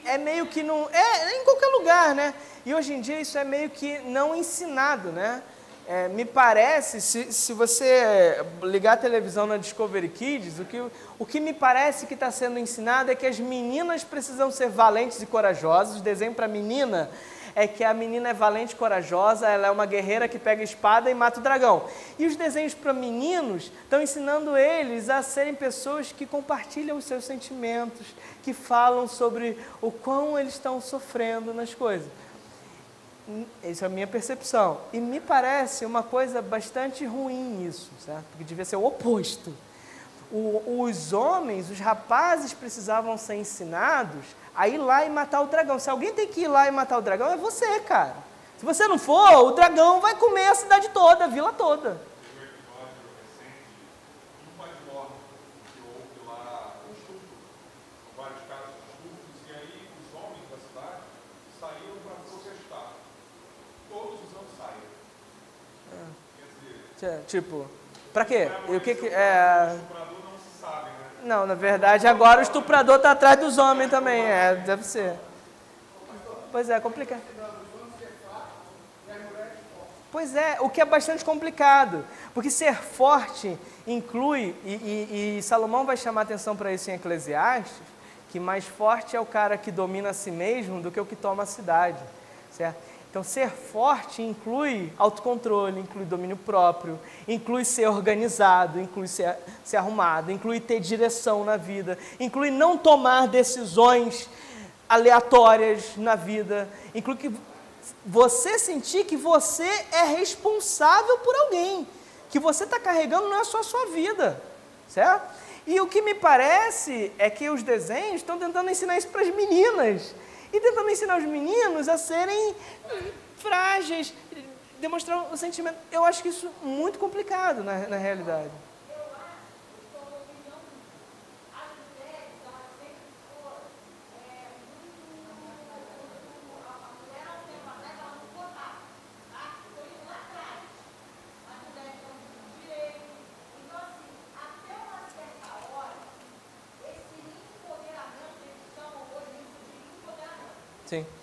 é meio que não, é, é, em qualquer lugar, né? E hoje em dia isso é meio que não ensinado, né? É, me parece, se, se você ligar a televisão na Discovery Kids, o que, o que me parece que está sendo ensinado é que as meninas precisam ser valentes e corajosas. O desenho para menina é que a menina é valente e corajosa, ela é uma guerreira que pega espada e mata o dragão. E os desenhos para meninos estão ensinando eles a serem pessoas que compartilham os seus sentimentos, que falam sobre o quão eles estão sofrendo nas coisas. Essa é a minha percepção. E me parece uma coisa bastante ruim isso, certo? Porque devia ser o oposto. O, os homens, os rapazes precisavam ser ensinados a ir lá e matar o dragão. Se alguém tem que ir lá e matar o dragão, é você, cara. Se você não for, o dragão vai comer a cidade toda, a vila toda. Tipo, para quê? E o que que é? Não, na verdade, agora o estuprador está atrás dos homens também, é, deve ser. Pois é, complicado. Pois é, o que é bastante complicado, porque ser forte inclui, e, e, e Salomão vai chamar atenção para isso em Eclesiastes, que mais forte é o cara que domina a si mesmo do que o que toma a cidade, certo? Então, ser forte inclui autocontrole, inclui domínio próprio, inclui ser organizado, inclui ser, ser arrumado, inclui ter direção na vida, inclui não tomar decisões aleatórias na vida, inclui que você sentir que você é responsável por alguém, que você está carregando não é só a sua vida, certo? E o que me parece é que os desenhos estão tentando ensinar isso para as meninas
e tentando ensinar os meninos a serem frágeis, demonstrar o sentimento. Eu acho que isso é muito complicado na, na realidade. Sim.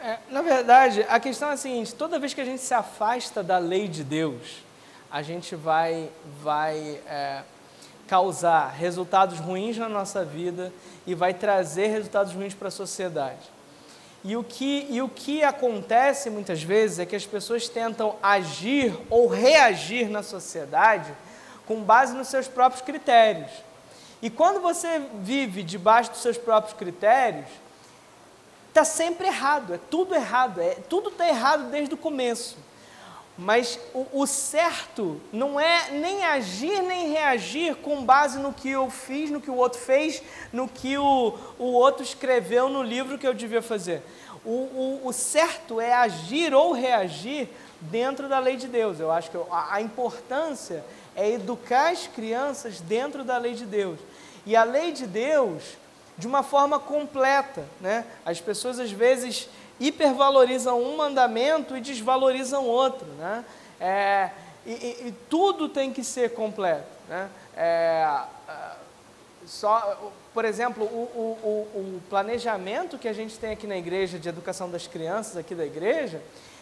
É, na verdade, a questão é a seguinte: toda vez que a gente se afasta da lei de Deus, a gente vai, vai é, causar resultados ruins na nossa vida e vai trazer resultados ruins para a sociedade. E o, que, e o que acontece muitas vezes é que as pessoas tentam agir ou reagir na sociedade com base nos seus próprios critérios. E quando você vive debaixo dos seus próprios critérios, está sempre errado, é tudo errado, é, tudo está errado desde o começo. Mas o, o, certo não é nem agir nem reagir com base no que eu fiz, no que o outro fez, no que o, o outro escreveu no livro que eu devia fazer. O, o, o certo é agir ou reagir dentro da lei de Deus. Eu acho que a, a importância é educar as crianças dentro da lei de Deus. E a lei de Deus, de uma forma completa, né? As pessoas às vezes hipervalorizam um mandamento e desvalorizam outro, né? É,
e, e, tudo tem que ser completo. Né? É, só, por exemplo, o, o, o, planejamento que a gente tem aqui na igreja de educação das crianças, aqui da igreja,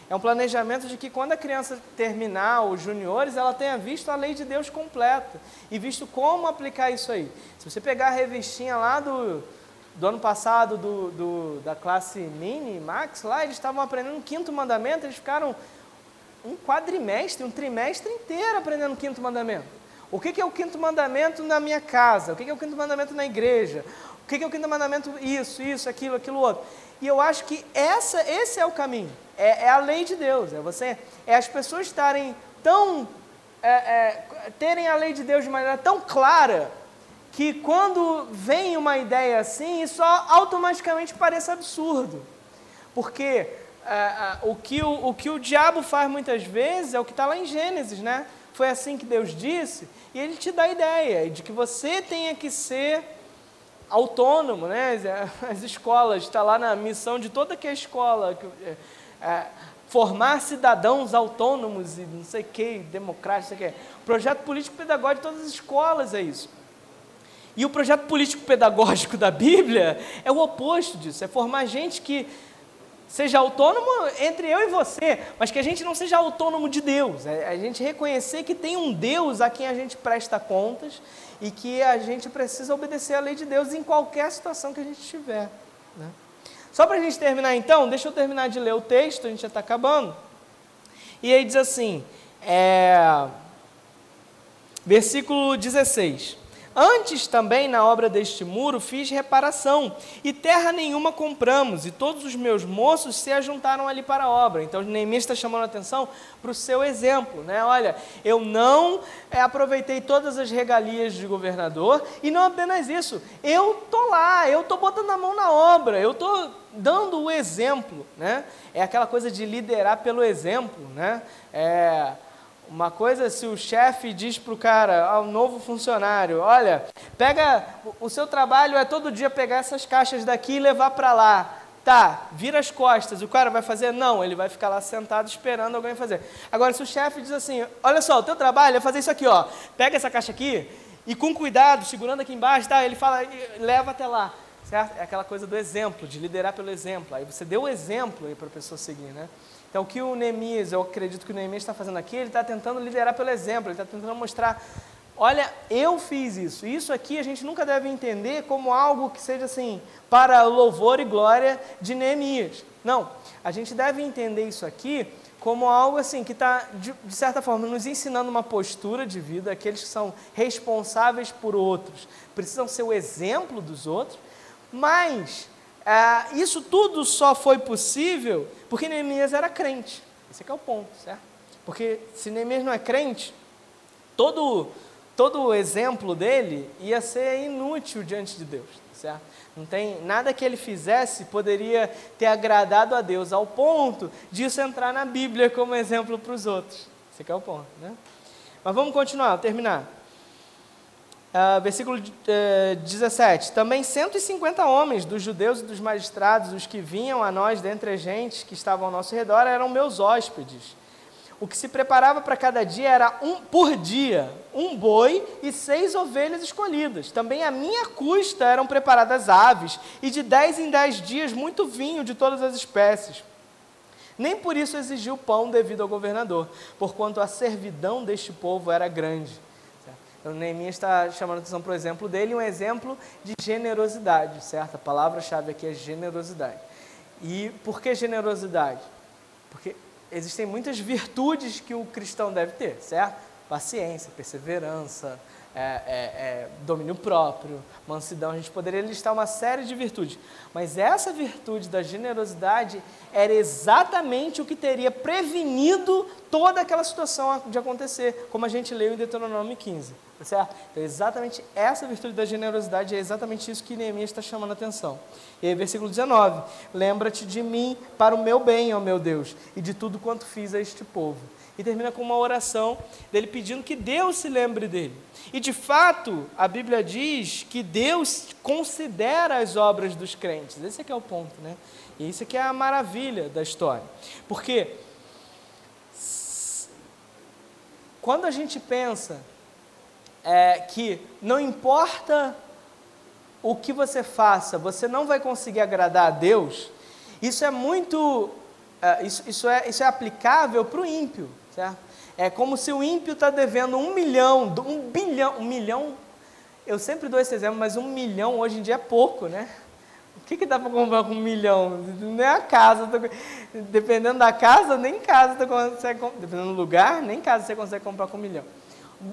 é um planejamento de que quando a criança terminar os juniores, ela tenha visto a lei de Deus completa e visto como aplicar isso aí. Se você pegar a revistinha lá do, do ano passado, do, do da classe Mini, Max, lá, eles estavam aprendendo o quinto mandamento, eles ficaram um quadrimestre, um trimestre inteiro aprendendo o quinto mandamento. O que é o quinto mandamento na minha casa? O que é o quinto mandamento na igreja? O que é o quinto mandamento? Isso, isso, aquilo, aquilo outro. E eu acho que essa, esse é o caminho. É, é a lei de Deus. É você, é as pessoas estarem tão é, é, terem a lei de Deus de maneira tão clara que quando vem uma ideia assim, isso automaticamente parece absurdo. Porque é, é, o, que o, o que o diabo faz muitas vezes é o que está lá em Gênesis, né? Foi assim que Deus disse, e ele te dá a ideia de que você tenha que ser autônomo, né? As escolas, está lá na missão de toda que é escola, é, é, formar cidadãos autônomos e não sei o que, democráticos, não sei o que. Projeto político-pedagógico de todas as escolas é isso. E o projeto político-pedagógico da Bíblia é o oposto disso, é formar gente que seja autônomo entre eu e você, mas que a gente não seja autônomo de Deus. É a gente reconhecer que tem um Deus a quem a gente presta contas e que a gente precisa obedecer à lei de Deus em qualquer situação que a gente estiver. Né? Só para a gente terminar então, deixa eu terminar de ler o texto, a gente já está acabando. E aí diz assim, é, versículo 16. Antes também na obra deste muro fiz reparação, e terra nenhuma compramos, e todos os meus moços se ajuntaram ali para a obra. Então Neemias está chamando a atenção para o seu exemplo. Né? Olha, eu não é, aproveitei todas as regalias de governador, e não apenas isso, eu estou lá, eu estou botando a mão na obra, eu estou dando o exemplo. Né? É aquela coisa de liderar pelo exemplo. Né? É, uma coisa se o chefe diz para o cara, ao novo funcionário, olha, pega, o seu trabalho é todo dia pegar essas caixas daqui e levar para lá. Tá, vira as costas, o cara vai fazer? Não, ele vai ficar lá sentado esperando alguém fazer. Agora, se o chefe diz assim, olha só, o teu trabalho é fazer isso aqui, ó, pega essa caixa aqui e com cuidado, segurando aqui embaixo, tá, ele fala, leva até lá, certo? É aquela coisa do exemplo, de liderar pelo exemplo. Aí você deu o exemplo aí para a pessoa seguir, né? Então, o que o Neemias, eu acredito que o Neemias está fazendo aqui, ele está tentando liderar pelo exemplo, ele está tentando mostrar, olha, eu fiz isso. Isso aqui a gente nunca deve entender como algo que seja assim, para louvor e glória de Neemias. Não, a gente deve entender isso aqui como algo assim que está, de, de, certa forma, nos ensinando uma postura de vida, aqueles que são responsáveis por outros, precisam ser o exemplo dos outros, mas ah, isso tudo só foi possível porque Neemias era crente. Esse é o ponto, certo? Porque se Neemias não é crente, todo, todo o exemplo dele ia ser inútil diante de Deus, certo? Não tem nada que ele fizesse poderia ter agradado a Deus ao ponto disso entrar na Bíblia como exemplo para os outros. Esse é o ponto, né? Mas vamos continuar, terminar. Uh, versículo uh, 17: Também 150 homens dos judeus e dos magistrados, os que vinham a nós dentre a gente que estavam ao nosso redor, eram meus hóspedes. O que se preparava para cada dia era um por dia, um boi e seis ovelhas escolhidas. Também a minha custa eram preparadas aves, e de dez em dez dias muito vinho de todas as espécies. Nem por isso exigiu pão devido ao governador, porquanto a servidão deste povo era grande. Então, Neemias está chamando atenção para o exemplo dele, um exemplo de generosidade, certo? A palavra-chave aqui é generosidade. E por que generosidade? Porque existem muitas virtudes que o cristão deve ter, certo? Paciência, perseverança, é, é, é, domínio próprio, mansidão. A gente poderia listar uma série de virtudes. Mas essa virtude da generosidade era exatamente o que teria prevenido toda aquela situação de acontecer, como a gente leu em Deuteronômio 15. Tá certo? Então, exatamente essa virtude da generosidade é exatamente isso que Neemias está chamando a atenção. E aí, versículo 19: Lembra-te de mim para o meu bem, ó meu Deus, e de tudo quanto fiz a este povo. E termina com uma oração dele pedindo que Deus se lembre dele. E de fato, a Bíblia diz que Deus considera as obras dos crentes. Esse aqui é o ponto, né? E isso aqui é a maravilha da história. Porque quando a gente pensa é, que não importa o que você faça, você não vai conseguir agradar a Deus, isso é muito, é, isso, isso, é, isso é aplicável para o ímpio, certo? É como se o ímpio está devendo um milhão, um bilhão, um milhão, eu sempre dou esse exemplo, mas um milhão hoje em dia é pouco, né? O que, que dá para comprar com um milhão? Nem a casa, dependendo da casa, nem casa você consegue, dependendo do lugar, nem casa você consegue comprar com um milhão.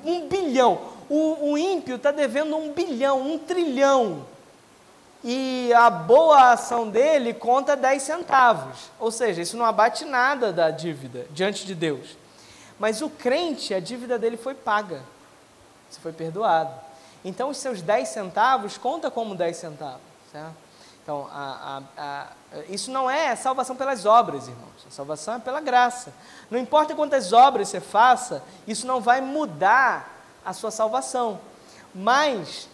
Um bilhão. O, o ímpio está devendo um bilhão, um trilhão. E a boa ação dele conta 10 centavos. Ou seja, isso não abate nada da dívida diante de Deus. Mas o crente, a dívida dele foi paga. Isso foi perdoado. Então os seus 10 centavos conta como 10 centavos. Certo? Então, a, a, a, isso não é salvação pelas obras, irmãos. A salvação é pela graça. Não importa quantas obras você faça, isso não vai mudar a sua salvação. Mas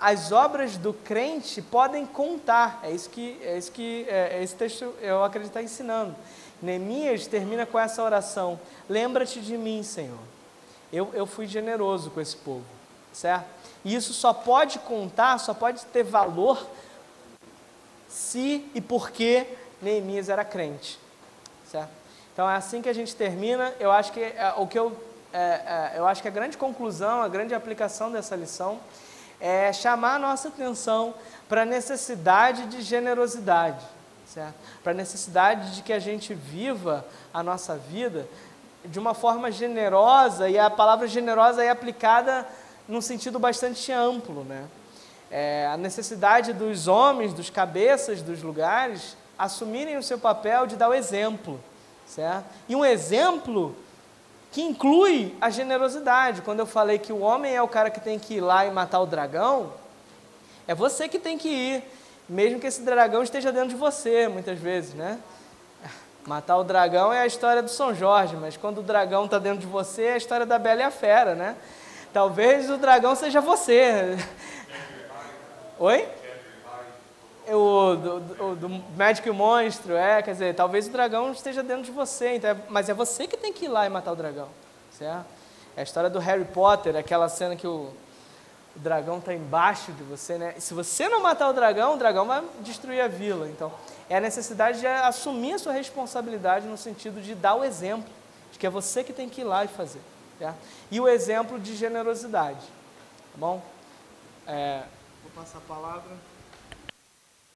as obras do crente podem contar. É isso que, é isso que é, é esse texto eu acredito estar ensinando. Neemias termina com essa oração: Lembra-te de mim, Senhor. Eu, eu fui generoso com esse povo, certo? E isso só pode contar, só pode ter valor se e porque Neemias era crente, certo? Então é assim que a gente termina. Eu acho que é, o que eu, é, é, eu acho que a grande conclusão, a grande aplicação dessa lição é chamar a nossa atenção para a necessidade de generosidade, certo? Para a necessidade de que a gente viva a nossa vida de uma forma generosa e a palavra generosa é aplicada num sentido bastante amplo, né? é, a necessidade dos homens, dos cabeças dos lugares, assumirem o seu papel de dar o exemplo, certo? E um exemplo que inclui a generosidade. Quando eu falei que o homem é o cara que tem que ir lá e matar o dragão, é você que tem que ir, mesmo que esse dragão esteja dentro de você, muitas vezes, né? Matar o dragão é a história do São Jorge, mas quando o dragão está dentro de você, é a história da Bela e a Fera, né? Talvez o dragão seja você. Oi? O do, do, do o Monstro, é, quer dizer, talvez o dragão esteja dentro de você, então é, mas é você que tem que ir lá e matar o dragão, certo? É a história do Harry Potter, aquela cena que o, o dragão está embaixo de você, né? Se você não matar o dragão, o dragão vai destruir a vila. Então, é a necessidade de assumir a sua responsabilidade no sentido de dar o exemplo, de que é você que tem que ir lá e fazer. Certo? E o exemplo de generosidade, tá bom? É, passar a palavra